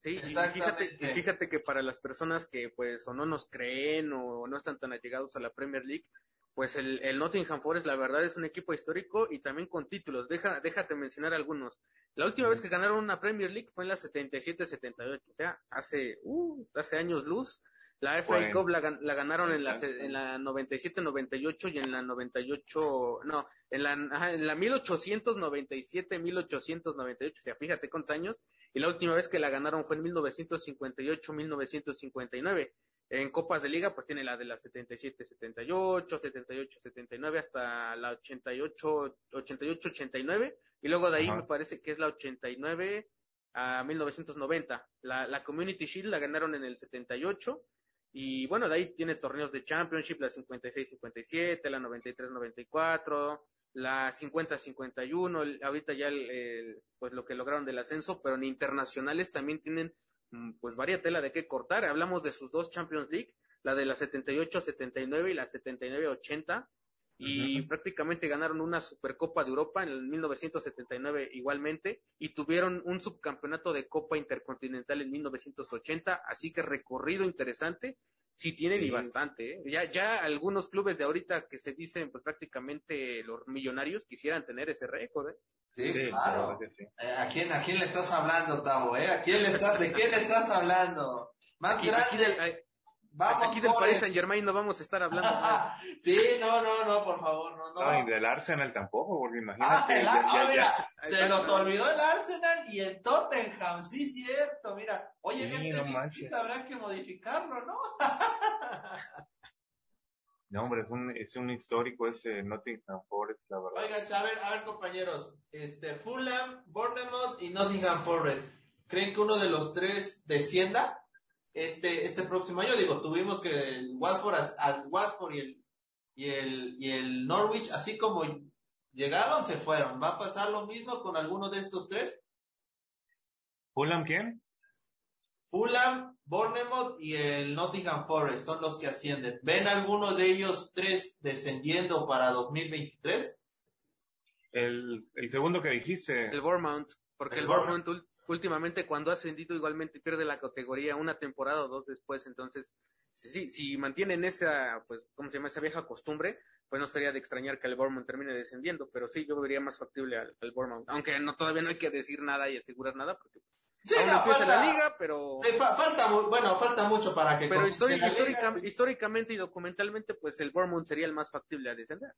Sí, y fíjate, y fíjate que para las personas que pues o no nos creen o no están tan allegados a la Premier League, pues el, el Nottingham Forest la verdad es un equipo histórico y también con títulos. Deja, déjate mencionar algunos. La última vez que ganaron una Premier League fue en la 77-78, o sea, hace, uh, hace años luz. La FA Bueno. Cup la, la ganaron en la, en la 97-98 y en la 98, no, en la, ajá, en la 1897-1898, o sea, fíjate cuántos años. Y la última vez que la ganaron fue en 1958-1959. En Copas de Liga, pues tiene la de la 77-78, 78-79 hasta la 88-89. Y luego de ahí Ajá. me parece que es la 89 a 1990. La, la Community Shield la ganaron en el 78. Y bueno, de ahí tiene torneos de Championship, la 56-57, la 93-94, la 50-51, el- ahorita ya el, el, pues lo que lograron del ascenso, pero en internacionales también tienen mm, pues varia tela de qué cortar. Hablamos de sus dos Champions League, la de la 78-79 y la 79-80. Y prácticamente ganaron una Supercopa de Europa en el 1979 igualmente y tuvieron un subcampeonato de Copa Intercontinental en 1980, así que recorrido interesante, sí tienen y bastante. ¿eh? Ya, ya algunos clubes de ahorita que se dicen pues, prácticamente los millonarios quisieran tener ese récord. ¿eh? Sí, claro. Eh, ¿A, quién, ¿A quién le estás hablando, Tavo? Eh? ¿A quién le estás, ¿De quién le estás hablando? Más grande. Aquí del Paris Saint Germain no vamos a estar hablando. sí, no, no, no, por favor, no, no. y del Arsenal tampoco, porque imagínate. Ah, se nos olvidó el Arsenal y el Tottenham, sí, cierto, mira. Oye, sí, ese habrá que modificarlo, ¿no? no, hombre, es un, es un histórico ese Nottingham Forest, la verdad. Oiga, a ver, a ver, compañeros, este, Fulham, Bournemouth y Nottingham Forest. ¿Creen que uno de los tres descienda? Este, este próximo año. Digo, tuvimos que el Watford, al Watford y el, y el, y el Norwich, así como llegaron, se fueron. ¿Va a pasar lo mismo con alguno de estos tres? ¿Fulham quién? Fulham, Bournemouth y el Nottingham Forest son los que ascienden. ¿Ven alguno de ellos tres descendiendo para 2023? El, el segundo que dijiste. El Bournemouth, porque el, Bournemouth últimamente cuando ha ascendido igualmente pierde la categoría una temporada o dos después, entonces si, si mantienen esa, pues, ¿cómo se llama? Esa vieja costumbre, pues no sería de extrañar que el Bournemouth termine descendiendo, pero sí, yo vería más factible al, al Bournemouth, aunque no todavía no hay que decir nada y asegurar nada, porque sí, aún empieza la liga, pero... falta, bueno, falta mucho para que... Pero históricamente y documentalmente, pues el Bournemouth sería el más factible a descender.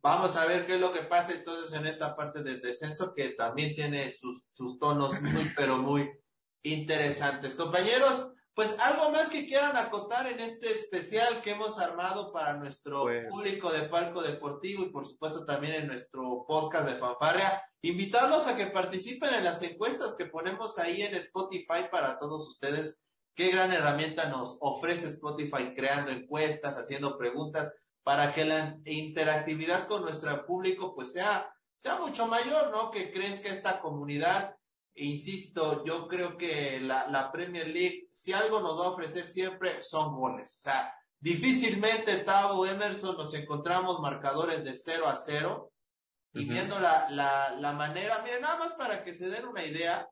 Vamos a ver qué es lo que pasa entonces en esta parte del descenso que también tiene sus, sus tonos muy, pero muy interesantes. Compañeros, pues algo más que quieran acotar en este especial que hemos armado para nuestro pues público de Palco Deportivo y por supuesto también en nuestro podcast de Fanfarria. Invitarlos a que participen en las encuestas que ponemos ahí en Spotify para todos ustedes. Qué gran herramienta nos ofrece Spotify creando encuestas, haciendo preguntas para que la interactividad con nuestro público pues sea, sea mucho mayor, ¿no? Que crezca esta comunidad. E insisto, yo creo que la, la Premier League, si algo nos va a ofrecer siempre, son goles. O sea, difícilmente Tavo Emerson nos encontramos marcadores de 0 a 0. Y viendo la, la, la manera, miren, nada más para que se den una idea,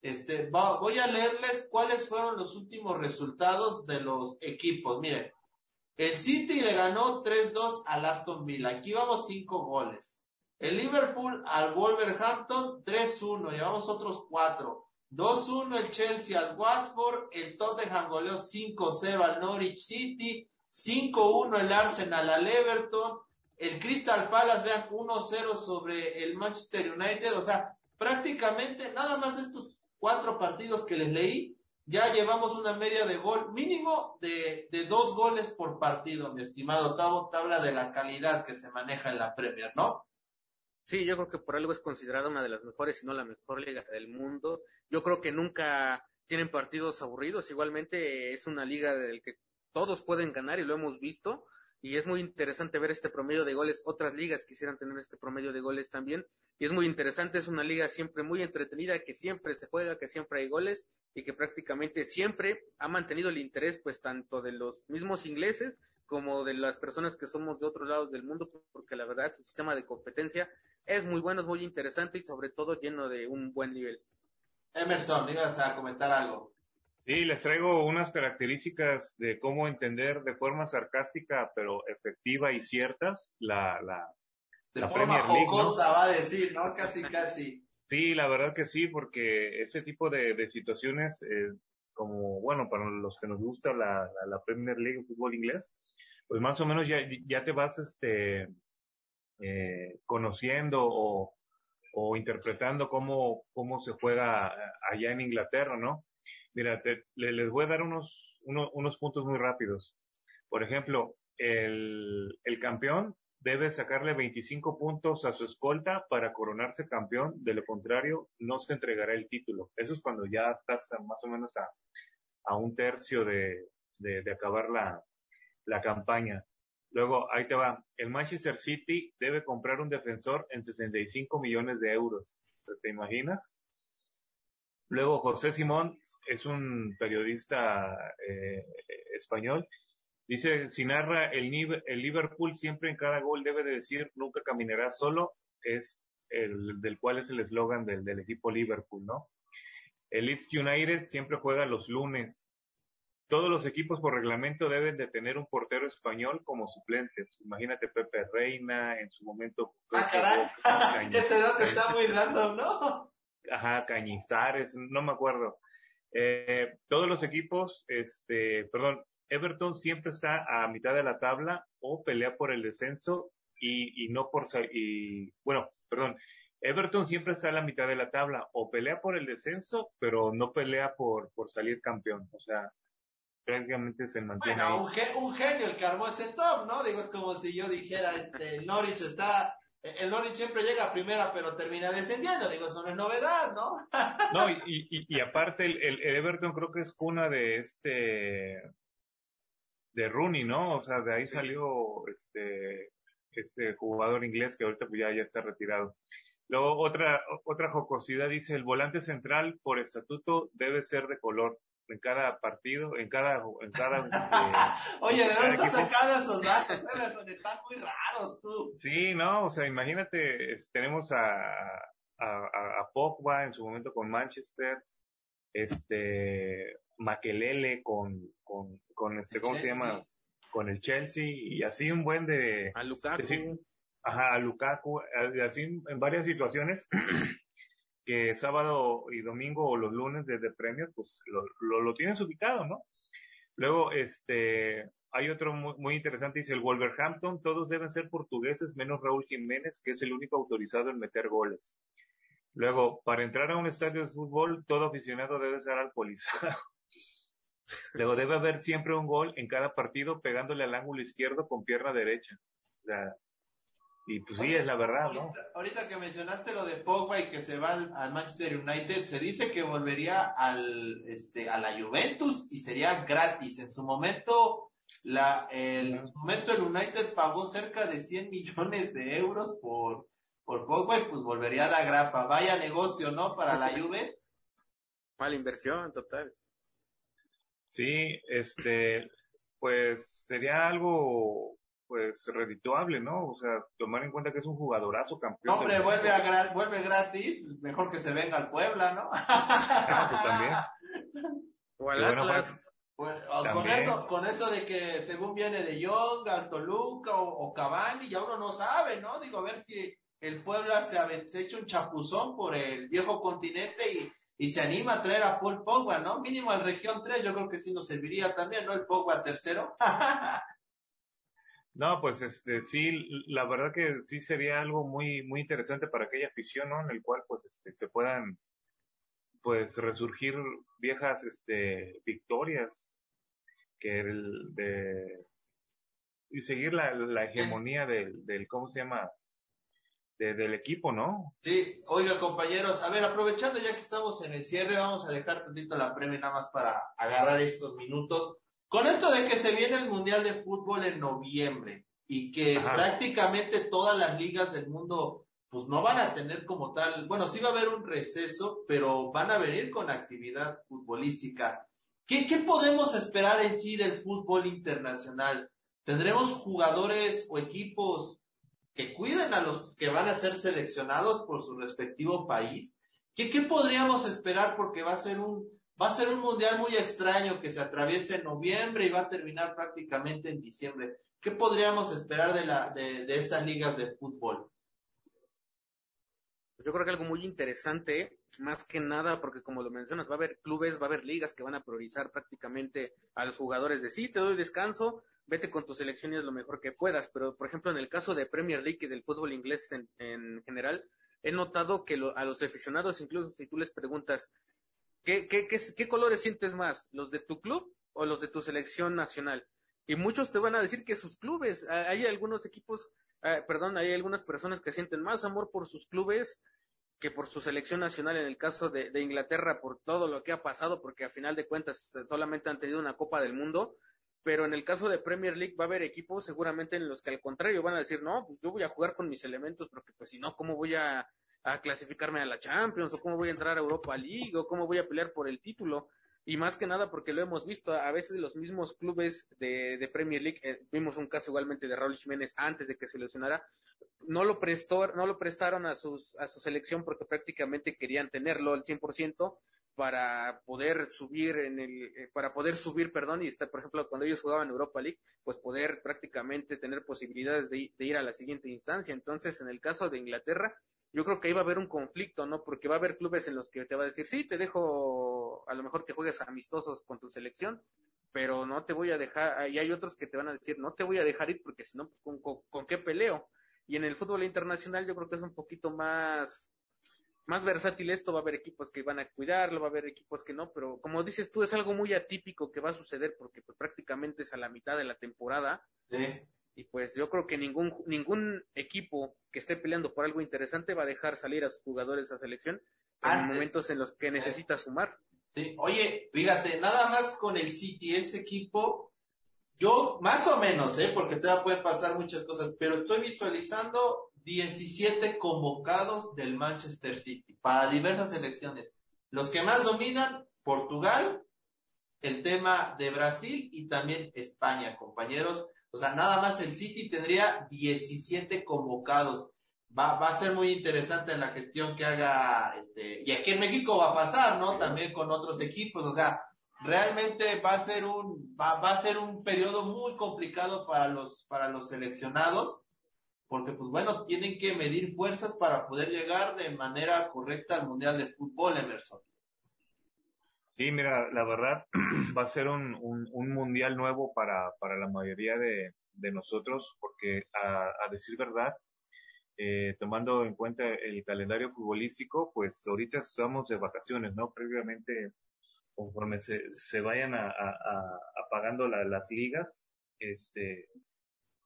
este, voy a leerles cuáles fueron los últimos resultados de los equipos. Miren, el City le ganó 3-2 al Aston Villa. Aquí vamos 5 goles. El Liverpool al Wolverhampton 3-1. Llevamos otros 4. 2-1 el Chelsea al Watford. El Tottenham goleó 5-0 al Norwich City. 5-1 el Arsenal al Everton. El Crystal Palace, vean, 1-0 sobre el Manchester United. O sea, prácticamente nada más de estos cuatro partidos que les leí, ya llevamos una media de gol mínimo de, de dos goles por partido, mi estimado Tavo, tabla de la calidad que se maneja en la Premier, ¿no? Sí, yo creo que por algo es considerada una de las mejores, si no la mejor liga del mundo. Yo creo que nunca tienen partidos aburridos. Igualmente es una liga del que todos pueden ganar y lo hemos visto. Y es muy interesante ver este promedio de goles. Otras ligas quisieran tener este promedio de goles también. Y es muy interesante, es una liga siempre muy entretenida, que siempre se juega, que siempre hay goles y que prácticamente siempre ha mantenido el interés pues tanto de los mismos ingleses como de las personas que somos de otros lados del mundo, porque la verdad el sistema de competencia es muy bueno, es muy interesante y sobre todo lleno de un buen nivel. Emerson, ibas a comentar algo. Sí, les traigo unas características de cómo entender de forma sarcástica, pero efectiva y ciertas, la, la, de forma jocosa, va a decir, ¿no? Casi, casi. Sí, la verdad que sí, porque ese tipo de, de situaciones, eh, como, bueno, para los que nos gusta la, la, Premier League, fútbol inglés, pues más o menos ya, ya te vas este, eh, conociendo o, o interpretando cómo, cómo se juega allá en Inglaterra, ¿no? Mira, te, les voy a dar unos, unos, unos puntos muy rápidos. Por ejemplo, el, el campeón debe sacarle 25 puntos a su escolta para coronarse campeón, de lo contrario no se entregará el título. Eso es cuando ya estás más o menos a, a un tercio de, de, acabar la, la campaña. Luego, ahí te va. El Manchester City debe comprar un defensor en 65 millones de euros. ¿Te imaginas? Luego, José Simón es un periodista eh, español Dice, si narra el, el Liverpool siempre en cada gol debe de decir nunca caminará solo, es el del cual es el eslogan del, del equipo Liverpool, ¿no? El Leeds United siempre juega los lunes. Todos los equipos por reglamento deben de tener un portero español como suplente. Pues imagínate Pepe Reina, en su momento. Ah, caray. Ese dato está muy random, ¿no? Ajá, Cañizares, no me acuerdo. Eh, todos los equipos, este, perdón, Everton siempre está a mitad de la tabla o pelea por el descenso y, y no por, y, bueno, perdón, Everton siempre está a la mitad de la tabla, o pelea por el descenso, pero no pelea por, por salir campeón. O sea, prácticamente se mantiene. Bueno, Un, genio el que armó ese top, ¿no? Digo, es como si yo dijera, este, Norwich está, el Norwich siempre llega a primera, pero termina descendiendo. Digo, eso no es novedad, ¿no? no, y, y, y aparte, el, el, Everton creo que es cuna de este, de Rooney, ¿no? O sea, de ahí salió este, este jugador inglés que ahorita pues ya, ya está retirado. Luego otra, otra jocosidad dice, el volante central por estatuto debe ser de color en cada partido, en cada... En cada eh, Oye, ¿de dónde estás sacando esos datos? Eh? Están muy raros tú. Sí, no, o sea, imagínate, tenemos a, a, a, Pogba en su momento con Manchester, este, Makelele con, con, con este, ¿cómo se llama? Con el Chelsea y así un buen de... A Lukaku ajá, a Lukaku, así en varias situaciones que sábado y domingo o los lunes desde premios, pues lo, lo, lo, tienes ubicado, ¿no? Luego, este, hay otro muy, muy, interesante, dice el Wolverhampton, todos deben ser portugueses menos Raúl Jiménez, que es el único autorizado en meter goles. Luego, para entrar a un estadio de fútbol, todo aficionado debe ser alcoholizado. Luego debe haber siempre un gol en cada partido pegándole al ángulo izquierdo con pierna derecha. O sea, y pues sí, es la verdad, ¿no? Ahorita, que mencionaste lo de Pogba y que se va al, Manchester United, se dice que volvería al, este, a la Juventus y sería gratis. En su momento, la, el, en su momento el United pagó cerca de 100 millones de euros por, por Pogba y pues volvería a la grapa. Vaya negocio, ¿no? Para la Juve. Mala inversión, total. Sí, este, pues sería algo pues redituable, ¿no? O sea, tomar en cuenta que es un jugadorazo campeón. Hombre, vuelve, a vuelve gratis, mejor que se venga al Puebla, ¿no? Ah, pues también. O al Atlas. Pues, con eso, con eso de que según viene de Young, al Toluca o, o, Cavani, ya uno no sabe, ¿no? Digo, a ver si el Puebla se ha, se hecho un chapuzón por el viejo continente y, y se anima a traer a Paul Pogba, ¿no? Mínimo al región 3, yo creo que sí nos serviría también, ¿no? El Pogba tercero. No, pues este sí, la verdad que sí sería algo muy muy interesante para aquella afición, ¿no? En el cual pues este, se puedan pues resurgir viejas este victorias que el de y seguir la, la hegemonía del, del cómo se llama de, del equipo, ¿no? Sí, oiga compañeros, a ver, aprovechando ya que estamos en el cierre, vamos a dejar tantito la premia nada más para agarrar estos minutos con esto de que se viene el Mundial de Fútbol en noviembre y que prácticamente todas las ligas del mundo pues no van a tener como tal, bueno, sí va a haber un receso, pero van a venir con actividad futbolística. ¿Qué, qué podemos esperar en sí del fútbol internacional? ¿Tendremos jugadores o equipos que cuiden a los que van a ser seleccionados por su respectivo país? ¿Qué, qué podríamos esperar? Porque va a ser un, Va a ser un mundial muy extraño que se atraviese en noviembre y va a terminar prácticamente en diciembre. ¿Qué podríamos esperar de, la, de, estas ligas de fútbol? Yo creo que algo muy interesante, más que nada, porque como lo mencionas, va a haber clubes, va a haber ligas que van a priorizar prácticamente a los jugadores de sí, te doy descanso, vete con tus selecciones lo mejor que puedas. Pero, por ejemplo, en el caso de Premier League y del fútbol inglés en, en general, he notado que a los aficionados, incluso si tú les preguntas, ¿Qué, qué, qué, qué colores sientes más? ¿Los de tu club o los de tu selección nacional? Y muchos te van a decir que sus clubes, hay algunos equipos, eh, perdón, hay algunas personas que sienten más amor por sus clubes que por su selección nacional en el caso de, de, Inglaterra por todo lo que ha pasado, porque a final de cuentas solamente han tenido una Copa del Mundo, pero en el caso de Premier League va a haber equipos seguramente en los que al contrario van a decir, no, pues yo voy a jugar con mis elementos, porque pues si no, ¿cómo voy a, a clasificarme a la Champions, o cómo voy a entrar a Europa League, o cómo voy a pelear por el título. y más que nada porque lo hemos visto, a veces los mismos clubes de, de Premier League, eh, vimos un caso igualmente de Raúl Jiménez antes de que se lesionara, no lo prestó, no lo prestaron a sus, a su selección porque prácticamente querían tenerlo al 100% para poder subir en el, eh, para poder subir, perdón, y está, por ejemplo, cuando ellos jugaban Europa League, pues poder prácticamente tener posibilidades de, de ir a la siguiente instancia. Entonces, en el caso de Inglaterra, yo creo que ahí va a haber un conflicto, ¿no? Porque va a haber clubes en los que te va a decir, sí, te dejo a lo mejor que juegues amistosos con tu selección, pero no te voy a dejar, y hay otros que te van a decir, no te voy a dejar ir porque si no, pues, ¿con, con, con qué peleo? Y en el fútbol internacional yo creo que es un poquito más, más versátil esto, va a haber equipos que van a cuidarlo, va a haber equipos que no, pero como dices tú, es algo muy atípico que va a suceder porque pues prácticamente es a la mitad de la temporada. Sí. Y pues yo creo que ningún, ningún equipo que esté peleando por algo interesante va a dejar salir a sus jugadores a selección en Antes. momentos en los que necesita sumar. Sí. Oye, fíjate, nada más con el City, ese equipo, yo más o menos, ¿eh? porque todavía pueden pasar muchas cosas, pero estoy visualizando 17 convocados del Manchester City para diversas selecciones. Los que más dominan, Portugal, el tema de Brasil y también España, compañeros. O sea, nada más el City tendría 17 convocados. Va, va a ser muy interesante la gestión que haga, este, y aquí en México va a pasar, ¿no? También con otros equipos, o sea, realmente va a ser un, va, va a ser un periodo muy complicado para los, para los seleccionados, porque pues bueno, tienen que medir fuerzas para poder llegar de manera correcta al Mundial de Fútbol, Emerson. Sí, mira, la verdad va a ser un, un, un mundial nuevo para, para la mayoría de, de nosotros, porque a, decir verdad, eh, tomando en cuenta el calendario futbolístico, pues ahorita estamos de vacaciones, ¿no? Previamente, conforme se, se vayan a apagando la, las ligas, este,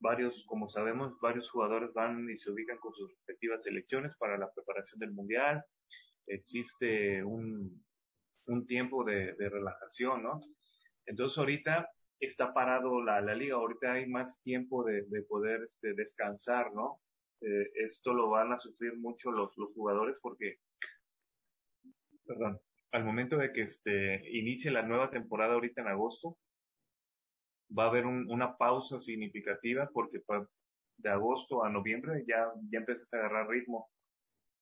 varios, como sabemos, varios jugadores van y se ubican con sus respectivas selecciones para la preparación del mundial. Existe un, un tiempo de, relajación, ¿no? Entonces ahorita está parado la, liga, ahorita hay más tiempo de, de poder este, descansar, ¿no? Eh, esto lo van a sufrir mucho los, jugadores porque, perdón, al momento de que este, inicie la nueva temporada ahorita en agosto, va a haber un, una pausa significativa porque de agosto a noviembre ya, ya empiezas a agarrar ritmo.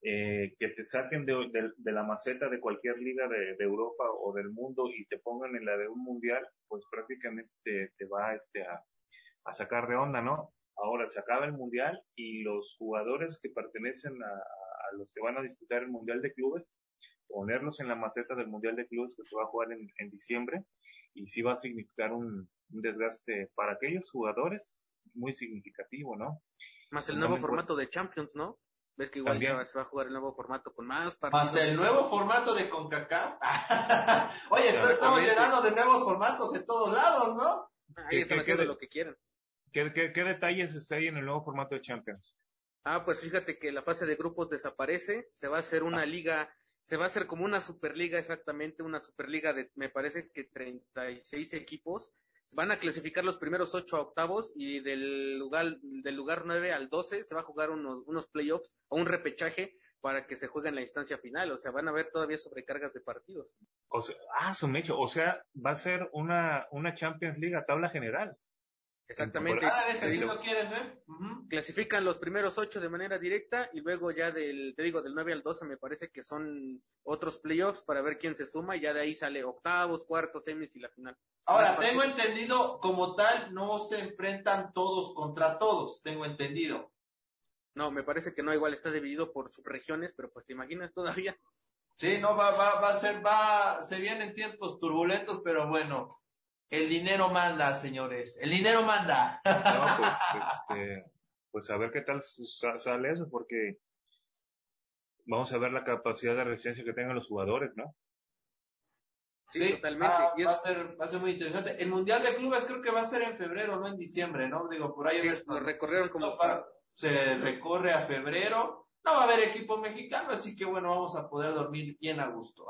Eh, que te saquen de, de, de la maceta de cualquier liga de, de Europa o del mundo y te pongan en la de un mundial, pues prácticamente te, te va este, a, a sacar de onda, ¿no? Ahora se acaba el mundial y los jugadores que pertenecen a, a los que van a disputar el mundial de clubes, ponerlos en la maceta del mundial de clubes que se va a jugar en, en diciembre y sí va a significar un, un desgaste para aquellos jugadores muy significativo, ¿no? Más el nuevo por- formato de Champions, ¿no? Ves que igual También. ya se va a jugar el nuevo formato con más partidos. Más el nuevo formato de CONCACAF. Oye, entonces estamos llenando de nuevos formatos en todos lados, ¿no? Ahí están ¿Qué- qué- haciendo qué- lo que quieren. ¿Qué, qué, qué detalles está ahí en el nuevo formato de Champions? Ah, pues fíjate que la fase de grupos desaparece, se va a hacer una liga, se va a hacer como una superliga exactamente, una superliga de, me parece que 36 equipos, van a clasificar los primeros ocho a octavos y del lugar, del lugar 9 al 12 se va a jugar unos, unos playoffs o un repechaje para que se juegue en la instancia final, o sea, van a haber todavía sobrecargas de partidos. O sea, ah, su mecho, o sea, va a ser una, una Champions League a tabla general. Exactamente. Ah, ese sí lo quieres ver. Clasifican los primeros ocho de manera directa y luego ya del, te digo, del 9 al 12 me parece que son otros playoffs para ver quién se suma y ya de ahí sale octavos, cuartos, semis y la final. Ahora, tengo entendido, como tal, no se enfrentan todos contra todos, tengo entendido. No, me parece que no, igual está dividido por subregiones, pero pues te imaginas todavía. Sí, no, va, va, va a ser, va, se vienen tiempos turbulentos, pero bueno, el dinero manda, señores, el dinero manda. No, pues, este, pues a ver qué tal sa- sale eso, porque vamos a ver la capacidad de resistencia que tengan los jugadores, ¿no? Sí, totalmente. Va, Y es- va a ser, va a ser muy interesante. El Mundial de Clubes creo que va a ser en febrero, no en diciembre, ¿no? Digo, por ahí. Sí, lo recorrieron como no, pa- se recorre a febrero. No va a haber equipo mexicano, así que bueno, vamos a poder dormir bien a gusto.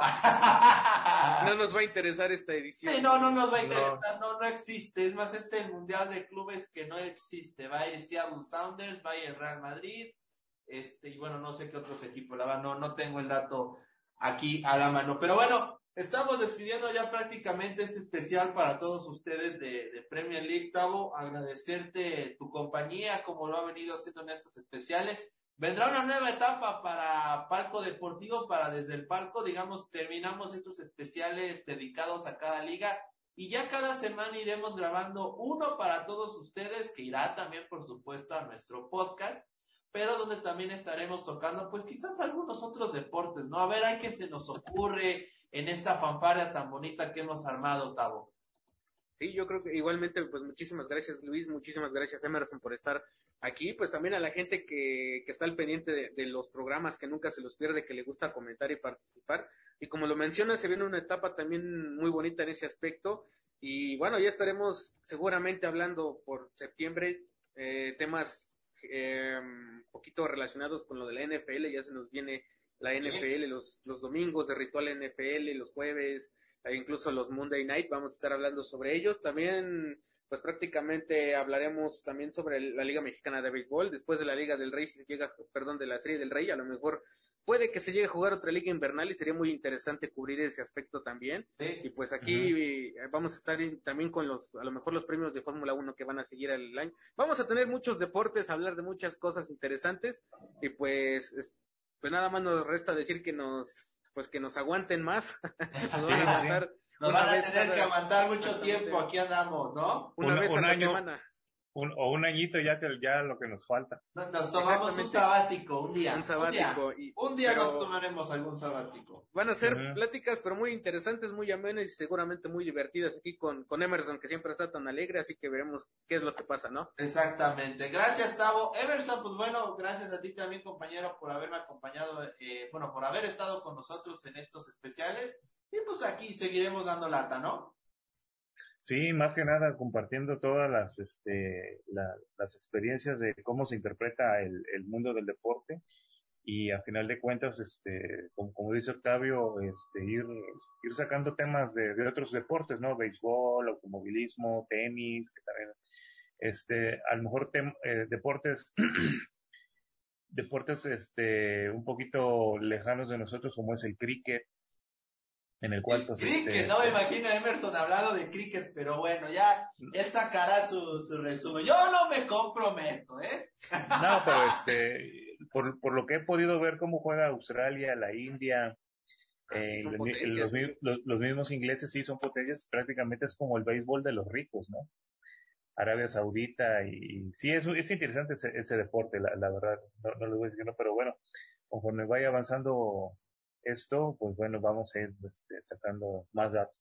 no nos va a interesar esta edición. Sí, no, no nos va a interesar, no. no, existe. Es más, es el Mundial de Clubes que no existe. Va a ir Seattle Sounders, va a ir Real Madrid, este, y bueno, no sé qué otros equipos, la verdad, no, no tengo el dato aquí a la mano. Pero bueno, estamos despidiendo ya prácticamente este especial para todos ustedes de, de, Premier League, Tavo. Agradecerte tu compañía, como lo ha venido haciendo en estos especiales. Vendrá una nueva etapa para Palco Deportivo, para desde el palco, digamos, terminamos estos especiales dedicados a cada liga y ya cada semana iremos grabando uno para todos ustedes, que irá también, por supuesto, a nuestro podcast, pero donde también estaremos tocando, pues quizás algunos otros deportes, ¿no? A ver, ¿hay qué se nos ocurre en esta fanfaria tan bonita que hemos armado, Tavo? Sí, yo creo que igualmente, pues muchísimas gracias Luis, muchísimas gracias Emerson por estar aquí, pues también a la gente que, que está al pendiente de, de, los programas, que nunca se los pierde, que le gusta comentar y participar. Y como lo menciona, se viene una etapa también muy bonita en ese aspecto. Y bueno, ya estaremos seguramente hablando por septiembre eh, temas eh, un poquito relacionados con lo de la NFL, ya se nos viene la NFL los, los domingos de ritual NFL, los jueves, e incluso los Monday Night, vamos a estar hablando sobre ellos. También, pues prácticamente hablaremos también sobre la Liga Mexicana de Béisbol, después de la Liga del Rey, si se llega, perdón, de la Serie del Rey, a lo mejor puede que se llegue a jugar otra liga invernal y sería muy interesante cubrir ese aspecto también. Sí. Y pues aquí uh -huh. vamos a estar también con los, a lo mejor los premios de Fórmula 1 que van a seguir el año. Vamos a tener muchos deportes, hablar de muchas cosas interesantes y pues, pues nada más nos resta decir que nos, pues que nos aguanten más. nos van a aguantar. Nos van a tener que aguantar mucho tiempo, aquí andamos, ¿no? Una Un- vez un a la año. semana. Un, o un añito ya que ya lo que nos falta. Nos, nos tomamos un sabático, un día. Un sabático. y, Un día, un día pero nos tomaremos algún sabático. Van a ser pláticas, pero muy interesantes, muy amenas y seguramente muy divertidas aquí con, con Emerson, que siempre está tan alegre, así que veremos qué es lo que pasa, ¿no? Exactamente. Gracias, Tavo. Emerson, pues bueno, gracias a ti también, compañero, por haberme acompañado, eh, bueno, por haber estado con nosotros en estos especiales. Y pues aquí seguiremos dando lata, ¿no? Sí, más que nada compartiendo todas las, este, la- las experiencias de cómo se interpreta el, el mundo del deporte y a final de cuentas, este, como, como dice Octavio, este, ir, ir sacando temas de, de otros deportes, ¿no? Béisbol, automovilismo, tenis, que también, este, a lo mejor tem- eh, deportes, deportes, este, un poquito lejanos de nosotros como es el cricket, en el cual, pues, cricket, este, no me imagino a Emerson hablando de cricket, pero bueno, ya él sacará su, su resumen. Yo no me comprometo, ¿eh? No, pero este, por, por lo que he podido ver cómo juega Australia, la India, Ah, eh, los, los mismos ingleses sí son potencias, prácticamente es como el béisbol de los ricos, ¿no? Arabia Saudita y, y sí, es, es interesante ese, ese deporte, la, la verdad, no, no les voy a decir que no, pero bueno, conforme vaya avanzando esto, pues bueno, vamos a ir este, sacando más datos.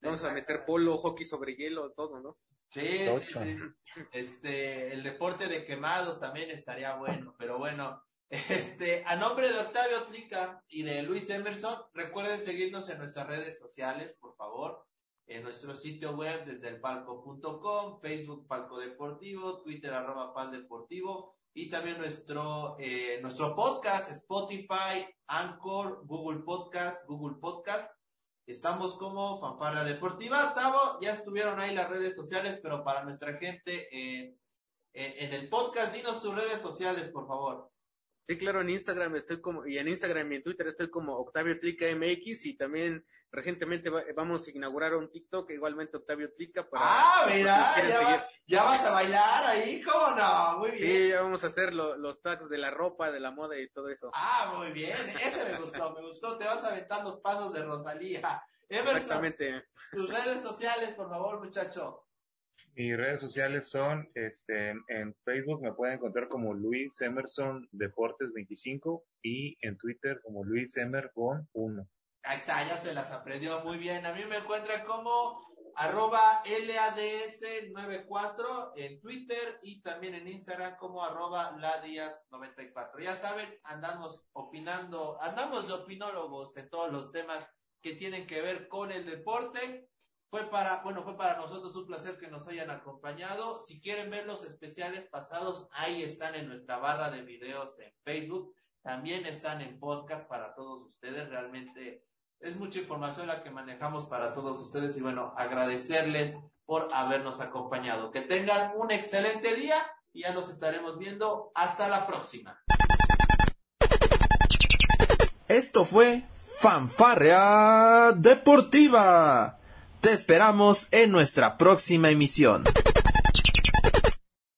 Vamos a meter polo, hockey sobre hielo, todo, ¿no? Sí, sí, sí. Este, el deporte de quemados también estaría bueno, pero bueno, este, a nombre de Octavio Tlica y de Luis Emerson, recuerden seguirnos en nuestras redes sociales, por favor, en nuestro sitio web desde el palco.com, Facebook Palco Deportivo, Twitter arroba Pal Deportivo y también nuestro, eh, nuestro podcast, Spotify, Anchor, Google Podcast, Google Podcast. Estamos como Fanfarra Deportiva. Tavo, ya estuvieron ahí las redes sociales, pero para nuestra gente en, el podcast, dinos tus redes sociales, por favor. Sí, claro, en Instagram estoy como, y en Instagram y en Twitter estoy como Octavio Tlica MX y también recientemente va- vamos a inaugurar un TikTok, igualmente Octavio Tlica para... Ah, si mira, ya, seguir. va- ya vas a bailar ahí, ¿cómo no? Muy bien. Sí, ya vamos a hacer lo- los tags de la ropa, de la moda y todo eso. Ah, muy bien, ese me gustó, me gustó. Te vas a aventar los pasos de Rosalía. Emerson, Exactamente. tus redes sociales, por favor, muchacho. Mis redes sociales son, este, en, en Facebook me pueden encontrar como Luis Emerson Deportes 25 y en Twitter como Luis Emer con 1. Ahí está, ya se las aprendió muy bien. A mí me encuentran como arroba LADS94 en Twitter y también en Instagram como arroba ladias94. Ya saben, andamos opinando, andamos de opinólogos en todos los temas que tienen que ver con el deporte. Fue para, bueno, fue para nosotros un placer que nos hayan acompañado. Si quieren ver los especiales pasados, ahí están en nuestra barra de videos en Facebook. También están en podcast para todos ustedes. Realmente es mucha información la que manejamos para todos ustedes y bueno, agradecerles por habernos acompañado. Que tengan un excelente día y ya nos estaremos viendo. Hasta la próxima. Esto fue Fanfarrea Deportiva. Te esperamos en nuestra próxima emisión.